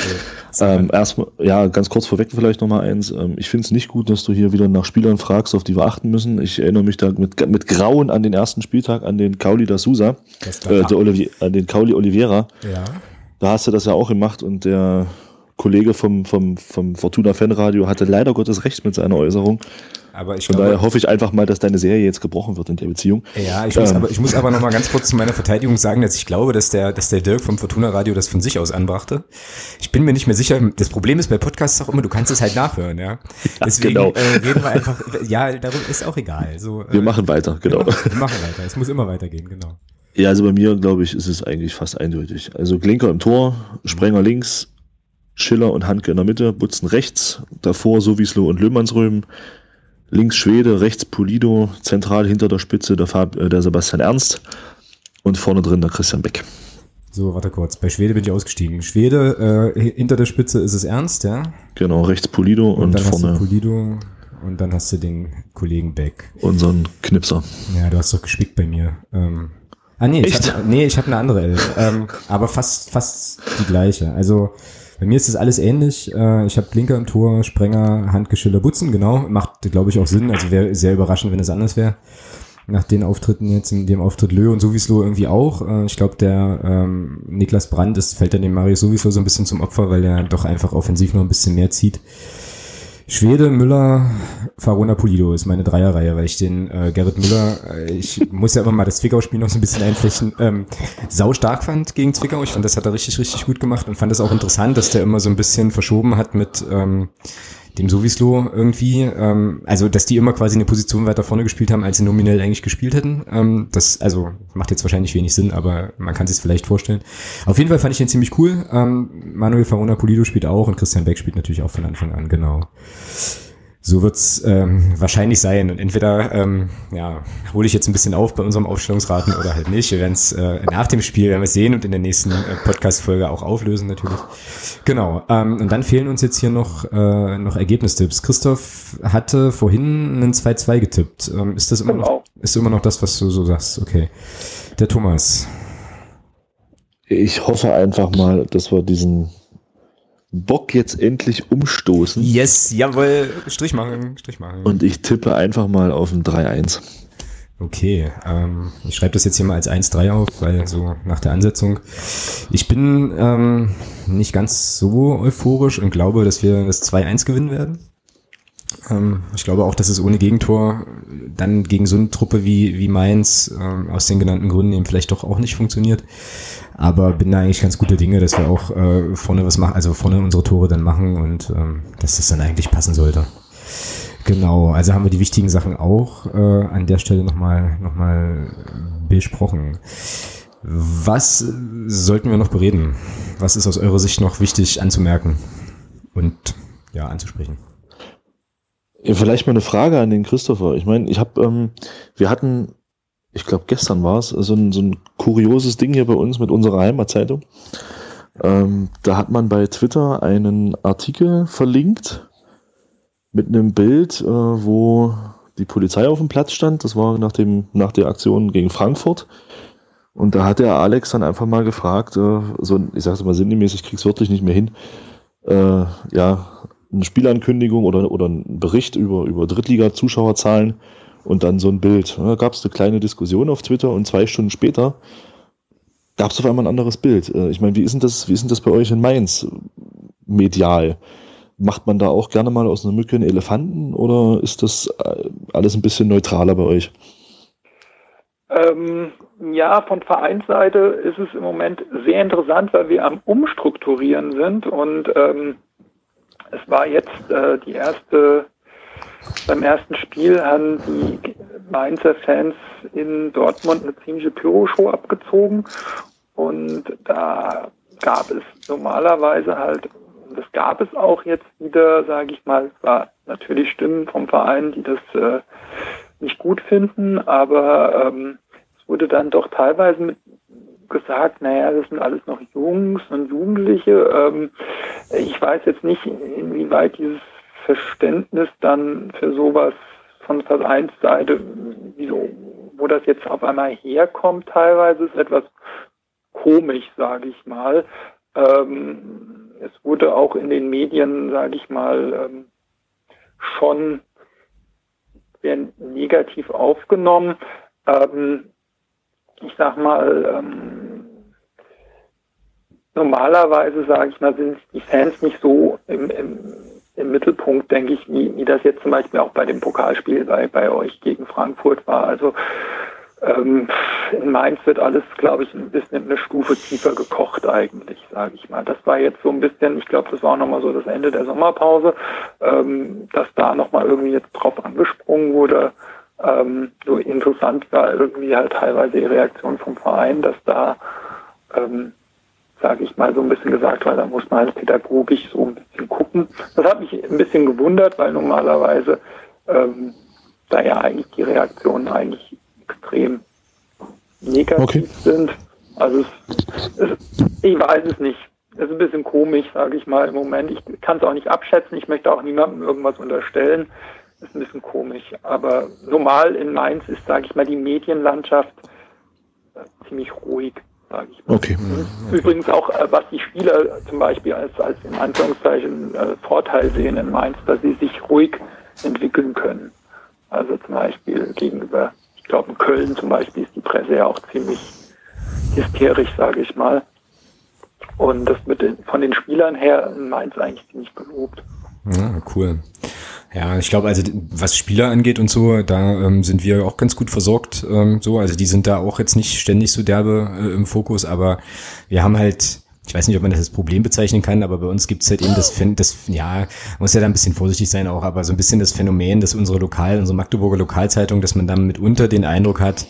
ähm, erstmal, ja, ganz kurz vorweg vielleicht nochmal eins. Ähm, ich finde es nicht gut, dass du hier wieder nach Spielern fragst, auf die wir achten müssen. Ich erinnere mich da mit, mit Grauen an den ersten Spieltag, an den Cauli da Sousa, äh, der Olivier, an den Cauli Oliveira. Ja. Da hast du das ja auch gemacht und der Kollege vom, vom, vom Fortuna Fanradio hatte leider Gottes recht mit seiner Äußerung. Aber ich Von glaube, daher hoffe ich einfach mal, dass deine Serie jetzt gebrochen wird in der Beziehung. Ja, ich muss ähm. aber, ich muss aber noch mal ganz kurz zu meiner Verteidigung sagen, dass ich glaube, dass der, dass der Dirk vom Fortuna Radio das von sich aus anbrachte. Ich bin mir nicht mehr sicher. Das Problem ist bei Podcasts auch immer, du kannst es halt nachhören, ja. Deswegen genau. äh, reden wir einfach, ja, darum ist auch egal. So, äh, wir machen weiter, genau. genau. Wir machen weiter. Es muss immer weitergehen, genau. Ja, also bei mir, glaube ich, ist es eigentlich fast eindeutig. Also Klinker im Tor, Sprenger links, Schiller und Handke in der Mitte, Butzen rechts, davor Sowieslo und Löhmannsröhm, links Schwede, rechts Polido, zentral hinter der Spitze der, Fab, äh, der Sebastian Ernst und vorne drin der Christian Beck. So, warte kurz. Bei Schwede bin ich ausgestiegen. Schwede, äh, hinter der Spitze ist es Ernst, ja? Genau, rechts Polido und, und dann vorne. Hast du Polido und dann hast du den Kollegen Beck. Unseren Knipser. Ja, du hast doch gespickt bei mir. Ähm, Ah nee, Echt? ich habe nee, ich hab eine andere Elf, ähm, aber fast fast die gleiche. Also bei mir ist das alles ähnlich. Äh, ich habe Blinker im Tor, Sprenger, Handgeschiller, Butzen, genau. Macht, glaube ich, auch Sinn. Also wäre sehr überraschend, wenn es anders wäre nach den Auftritten jetzt, in dem Auftritt Lö und sowieso irgendwie auch. Äh, ich glaube, der ähm, Niklas Brandt ist, fällt dann dem Marius sowieso so ein bisschen zum Opfer, weil er doch einfach offensiv noch ein bisschen mehr zieht. Schwede, Müller, Farona Pulido ist meine Dreierreihe, weil ich den äh, Gerrit Müller, äh, ich muss ja immer mal das Zwickau-Spiel noch so ein bisschen einflechten, ähm, sau stark fand gegen Zwickau. Ich fand, das hat er richtig, richtig gut gemacht und fand es auch interessant, dass der immer so ein bisschen verschoben hat mit ähm, dem Sowislo irgendwie, ähm, also dass die immer quasi eine Position weiter vorne gespielt haben, als sie nominell eigentlich gespielt hätten. Ähm, das also macht jetzt wahrscheinlich wenig Sinn, aber man kann sich vielleicht vorstellen. Auf jeden Fall fand ich den ziemlich cool. Ähm, Manuel Farona Pulido spielt auch und Christian Beck spielt natürlich auch von Anfang an, genau so wird's ähm, wahrscheinlich sein. Und entweder ähm, ja, hole ich jetzt ein bisschen auf bei unserem Aufstellungsraten oder halt nicht. Wir werden es äh, nach dem Spiel werden wir sehen und in der nächsten äh, Podcast-Folge auch auflösen natürlich. Genau. Ähm, und dann fehlen uns jetzt hier noch, äh, noch Ergebnistipps. Christoph hatte vorhin einen 2-2 getippt. Ähm, ist das immer noch, ist immer noch das, was du so sagst? Okay. Der Thomas. Ich hoffe einfach mal, dass wir diesen Bock jetzt endlich umstoßen. Yes, jawohl, Strich machen, Strich machen. Und ich tippe einfach mal auf ein 3-1. Okay, ähm, ich schreibe das jetzt hier mal als 1-3 auf, weil so nach der Ansetzung. Ich bin ähm, nicht ganz so euphorisch und glaube, dass wir das 2-1 gewinnen werden. Ähm, ich glaube auch, dass es ohne Gegentor dann gegen so eine Truppe wie, wie Mainz ähm, aus den genannten Gründen eben vielleicht doch auch nicht funktioniert. Aber bin da eigentlich ganz gute Dinge, dass wir auch äh, vorne was machen, also vorne unsere Tore dann machen und ähm, dass das dann eigentlich passen sollte. Genau, also haben wir die wichtigen Sachen auch äh, an der Stelle nochmal noch mal besprochen. Was sollten wir noch bereden? Was ist aus eurer Sicht noch wichtig anzumerken und ja anzusprechen? Ja, vielleicht mal eine Frage an den Christopher. Ich meine, ich habe, ähm, wir hatten ich glaube gestern war es, so ein, so ein kurioses Ding hier bei uns mit unserer Heimatzeitung. Ähm, da hat man bei Twitter einen Artikel verlinkt mit einem Bild, äh, wo die Polizei auf dem Platz stand. Das war nach, dem, nach der Aktion gegen Frankfurt. Und da hat der Alex dann einfach mal gefragt, äh, so, ich sag's mal sinngemäß, ich krieg's wirklich nicht mehr hin, äh, ja, eine Spielankündigung oder, oder ein Bericht über, über Drittliga-Zuschauerzahlen und dann so ein Bild. Da gab es eine kleine Diskussion auf Twitter und zwei Stunden später gab es auf einmal ein anderes Bild. Äh, ich meine, wie ist denn das, wie ist denn das bei euch in Mainz medial? Macht man da auch gerne mal aus einer Mücke einen Elefanten oder ist das äh, alles ein bisschen neutraler bei euch? Ähm, ja, von Vereinsseite ist es im Moment sehr interessant, weil wir am Umstrukturieren sind und ähm, es war jetzt äh, die erste beim ersten Spiel haben die Mainzer Fans in Dortmund eine ziemliche Pyro-Show abgezogen. Und da gab es normalerweise halt, das gab es auch jetzt wieder, sage ich mal, es war natürlich Stimmen vom Verein, die das äh, nicht gut finden, aber ähm, es wurde dann doch teilweise mit gesagt, naja, das sind alles noch Jungs und Jugendliche. Ähm, ich weiß jetzt nicht, inwieweit dieses Verständnis dann für sowas von Vereinsseite, wieso, wo das jetzt auf einmal herkommt teilweise, ist etwas komisch, sage ich mal. Ähm, es wurde auch in den Medien, sage ich mal, ähm, schon sehr negativ aufgenommen. Ähm, ich sag mal, ähm, normalerweise, sage ich mal, sind die Fans nicht so im, im im Mittelpunkt, denke ich, wie, wie das jetzt zum Beispiel auch bei dem Pokalspiel bei, bei euch gegen Frankfurt war. Also ähm, in Mainz wird alles, glaube ich, ein bisschen eine Stufe tiefer gekocht eigentlich, sage ich mal. Das war jetzt so ein bisschen, ich glaube, das war auch nochmal so das Ende der Sommerpause, ähm, dass da nochmal irgendwie jetzt drauf angesprungen wurde. Ähm, so interessant war irgendwie halt teilweise die Reaktion vom Verein, dass da ähm, sage ich mal, so ein bisschen gesagt, weil da muss man halt pädagogisch so ein bisschen gucken. Das hat mich ein bisschen gewundert, weil normalerweise ähm, da ja eigentlich die Reaktionen eigentlich extrem negativ okay. sind. Also es, es, ich weiß es nicht. Es ist ein bisschen komisch, sage ich mal, im Moment. Ich kann es auch nicht abschätzen. Ich möchte auch niemandem irgendwas unterstellen. Das ist ein bisschen komisch. Aber normal in Mainz ist, sage ich mal, die Medienlandschaft ziemlich ruhig, sage ich mal. Okay. okay. Übrigens auch, äh, was die Spieler zum Beispiel als, als in Anführungszeichen äh, Vorteil sehen in Mainz, dass sie sich ruhig entwickeln können. Also zum Beispiel gegenüber, ich glaube in Köln zum Beispiel ist die Presse ja auch ziemlich hysterisch, sage ich mal. Und das den, von den Spielern her in Mainz eigentlich ziemlich gelobt. Ja, cool. Ja, ich glaube, also was Spieler angeht und so, da ähm, sind wir auch ganz gut versorgt. Ähm, so, also die sind da auch jetzt nicht ständig so derbe äh, im Fokus, aber wir haben halt, ich weiß nicht, ob man das als Problem bezeichnen kann, aber bei uns gibt's halt eben das, das ja, muss ja da ein bisschen vorsichtig sein auch, aber so ein bisschen das Phänomen, dass unsere Lokal, unsere Magdeburger Lokalzeitung, dass man dann mitunter den Eindruck hat,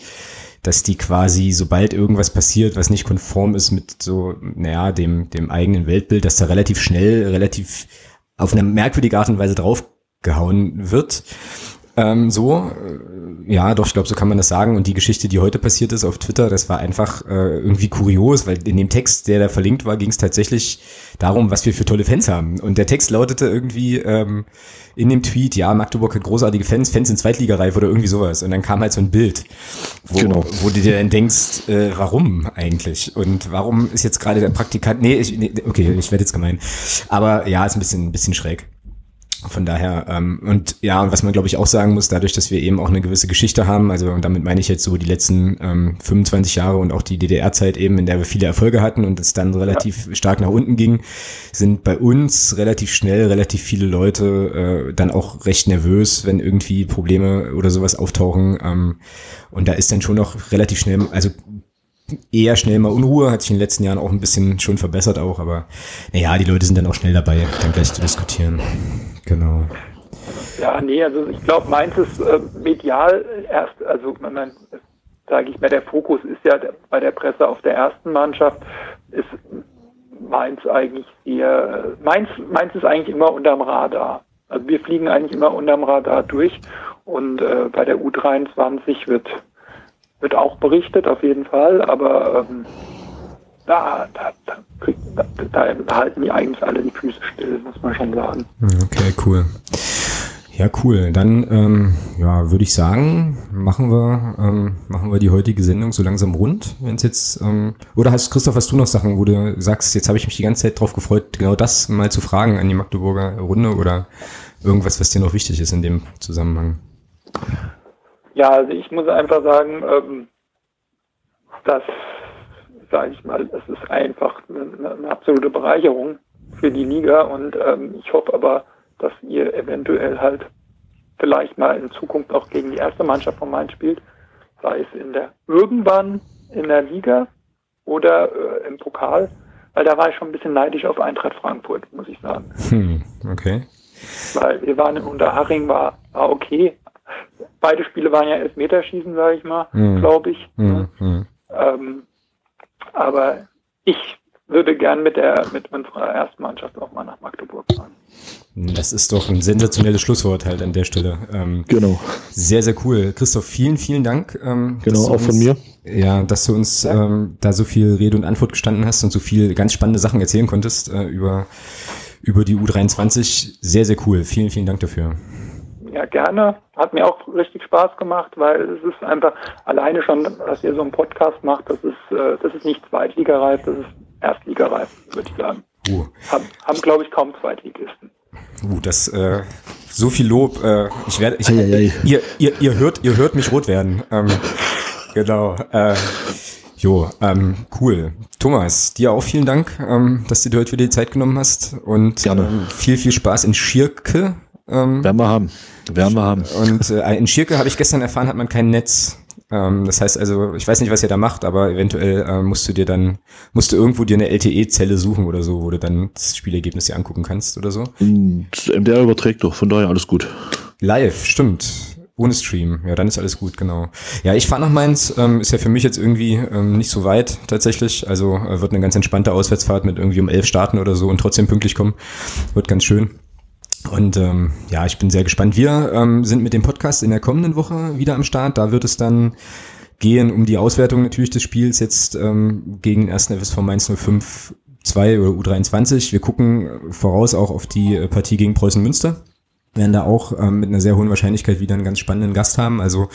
dass die quasi, sobald irgendwas passiert, was nicht konform ist mit so, naja, dem, dem eigenen Weltbild, dass da relativ schnell, relativ auf eine merkwürdige Art und Weise drauf gehauen wird. Ähm, so, äh, ja, doch, ich glaube, so kann man das sagen. Und die Geschichte, die heute passiert ist auf Twitter, das war einfach äh, irgendwie kurios, weil in dem Text, der da verlinkt war, ging es tatsächlich darum, was wir für tolle Fans haben. Und der Text lautete irgendwie ähm, in dem Tweet, ja, Magdeburg hat großartige Fans, Fans in Zweitligareif oder irgendwie sowas. Und dann kam halt so ein Bild, wo, genau. wo du dir dann denkst, äh, warum eigentlich? Und warum ist jetzt gerade der Praktikant, nee, ich, nee okay, ich werde jetzt gemein. Aber ja, ist ein bisschen, ein bisschen schräg. Von daher, ähm, und ja, und was man glaube ich auch sagen muss, dadurch, dass wir eben auch eine gewisse Geschichte haben, also und damit meine ich jetzt so die letzten ähm, 25 Jahre und auch die DDR-Zeit eben, in der wir viele Erfolge hatten und es dann relativ ja. stark nach unten ging, sind bei uns relativ schnell relativ viele Leute äh, dann auch recht nervös, wenn irgendwie Probleme oder sowas auftauchen. Ähm, und da ist dann schon noch relativ schnell, also eher schnell mal Unruhe, hat sich in den letzten Jahren auch ein bisschen schon verbessert auch, aber naja, die Leute sind dann auch schnell dabei, dann gleich zu diskutieren. Genau. Ja, nee, also ich glaube, meins ist äh, medial erst, also man, sage ich mal, der Fokus ist ja bei der Presse auf der ersten Mannschaft, ist meins eigentlich eher, meins, meins ist eigentlich immer unterm Radar. Also wir fliegen eigentlich immer unterm Radar durch und äh, bei der U23 wird wird auch berichtet, auf jeden Fall, aber ähm, da, da, da, da, da halten die eigentlich alle die Füße still, muss man schon sagen. Okay, cool. Ja, cool. Dann ähm, ja, würde ich sagen, machen wir, ähm, machen wir die heutige Sendung so langsam rund. Wenn es jetzt ähm, oder hast Christoph, hast du noch Sachen, wo du sagst, jetzt habe ich mich die ganze Zeit drauf gefreut, genau das mal zu fragen an die Magdeburger Runde oder irgendwas, was dir noch wichtig ist in dem Zusammenhang? Ja, also ich muss einfach sagen, ähm, dass, sage ich mal, es ist einfach eine, eine, absolute Bereicherung für die Liga und ähm, ich hoffe aber, dass ihr eventuell halt vielleicht mal in Zukunft auch gegen die erste Mannschaft von Mainz spielt, sei es in der irgendwann in der Liga oder äh, im Pokal, weil da war ich schon ein bisschen neidisch auf Eintracht Frankfurt, muss ich sagen. Hm, okay. Weil wir waren in Unterhaching, war, war okay, beide Spiele waren ja Elfmeterschießen, sage ich mal, mhm. glaube ich. Mhm. Ähm, aber ich würde gern mit der mit unserer ersten Mannschaft auch mal nach Magdeburg fahren. Das ist doch ein sensationelles Schlusswort halt an der Stelle. Ähm, genau. Sehr, sehr cool. Christoph, vielen, vielen Dank. Ähm, genau, auch uns, von mir. Ja, dass du uns ja. ähm, da so viel Rede und Antwort gestanden hast und so viel ganz spannende Sachen erzählen konntest äh, über, über die U23. Sehr, sehr cool. Vielen, vielen Dank dafür. Ja, gerne. Hat mir auch richtig Spaß gemacht, weil es ist einfach alleine schon, dass ihr so einen Podcast macht, das ist, äh, das ist nicht Zweitligareif, das ist Erstligareif, würde ich sagen. Uh. Haben, haben glaube ich, kaum Zweitligisten. Uh, das, äh, so viel Lob. Äh, ich werde, ich, ei. Ihr, ihr, ihr hört, ihr hört mich rot werden. Ähm, genau. Äh, jo, ähm, cool. Thomas, dir auch vielen Dank, ähm, dass du dir heute wieder die Zeit genommen hast und ähm, viel, viel Spaß in Schirke. Ähm, werden wir haben. Werden wir haben. Und äh, in Schirke habe ich gestern erfahren, hat man kein Netz. Ähm, das heißt also, ich weiß nicht, was ihr da macht, aber eventuell äh, musst du dir dann, musst du irgendwo dir eine LTE-Zelle suchen oder so, wo du dann das Spielergebnis dir angucken kannst oder so. Das MDR überträgt doch, von daher alles gut. Live, stimmt. Ohne Stream, ja, dann ist alles gut, genau. Ja, ich fahre nach Mainz, ähm, ist ja für mich jetzt irgendwie ähm, nicht so weit tatsächlich. Also äh, wird eine ganz entspannte Auswärtsfahrt mit irgendwie um elf starten oder so und trotzdem pünktlich kommen. Wird ganz schön. Und ähm, ja, ich bin sehr gespannt. Wir ähm, sind mit dem Podcast in der kommenden Woche wieder am Start. Da wird es dann gehen um die Auswertung natürlich des Spiels jetzt ähm, gegen 1. FSV Mainz 05 2 oder U23. Wir gucken voraus auch auf die äh, Partie gegen Preußen Münster. Wir werden da auch ähm, mit einer sehr hohen Wahrscheinlichkeit wieder einen ganz spannenden Gast haben. Also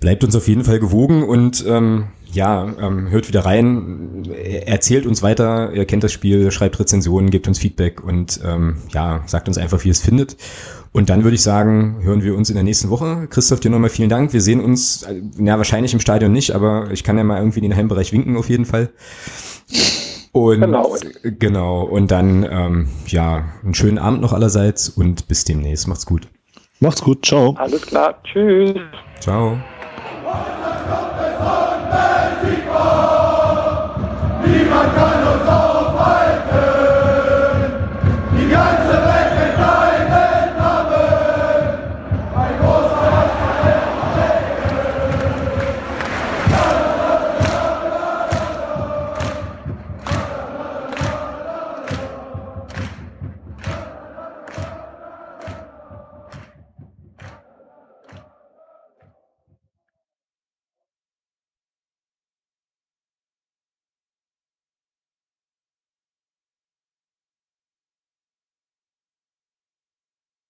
bleibt uns auf jeden Fall gewogen und ähm, ja, ähm, hört wieder rein, erzählt uns weiter, ihr kennt das Spiel, schreibt Rezensionen, gebt uns Feedback und ähm, ja, sagt uns einfach, wie ihr es findet. Und dann würde ich sagen, hören wir uns in der nächsten Woche. Christoph, dir nochmal vielen Dank. Wir sehen uns, äh, ja, wahrscheinlich im Stadion nicht, aber ich kann ja mal irgendwie in den Heimbereich winken auf jeden Fall. Und genau. genau. Und dann, ähm, ja, einen schönen Abend noch allerseits und bis demnächst. Macht's gut. Macht's gut. Ciao. Alles klar. Tschüss. Ciao. Niemand kann uns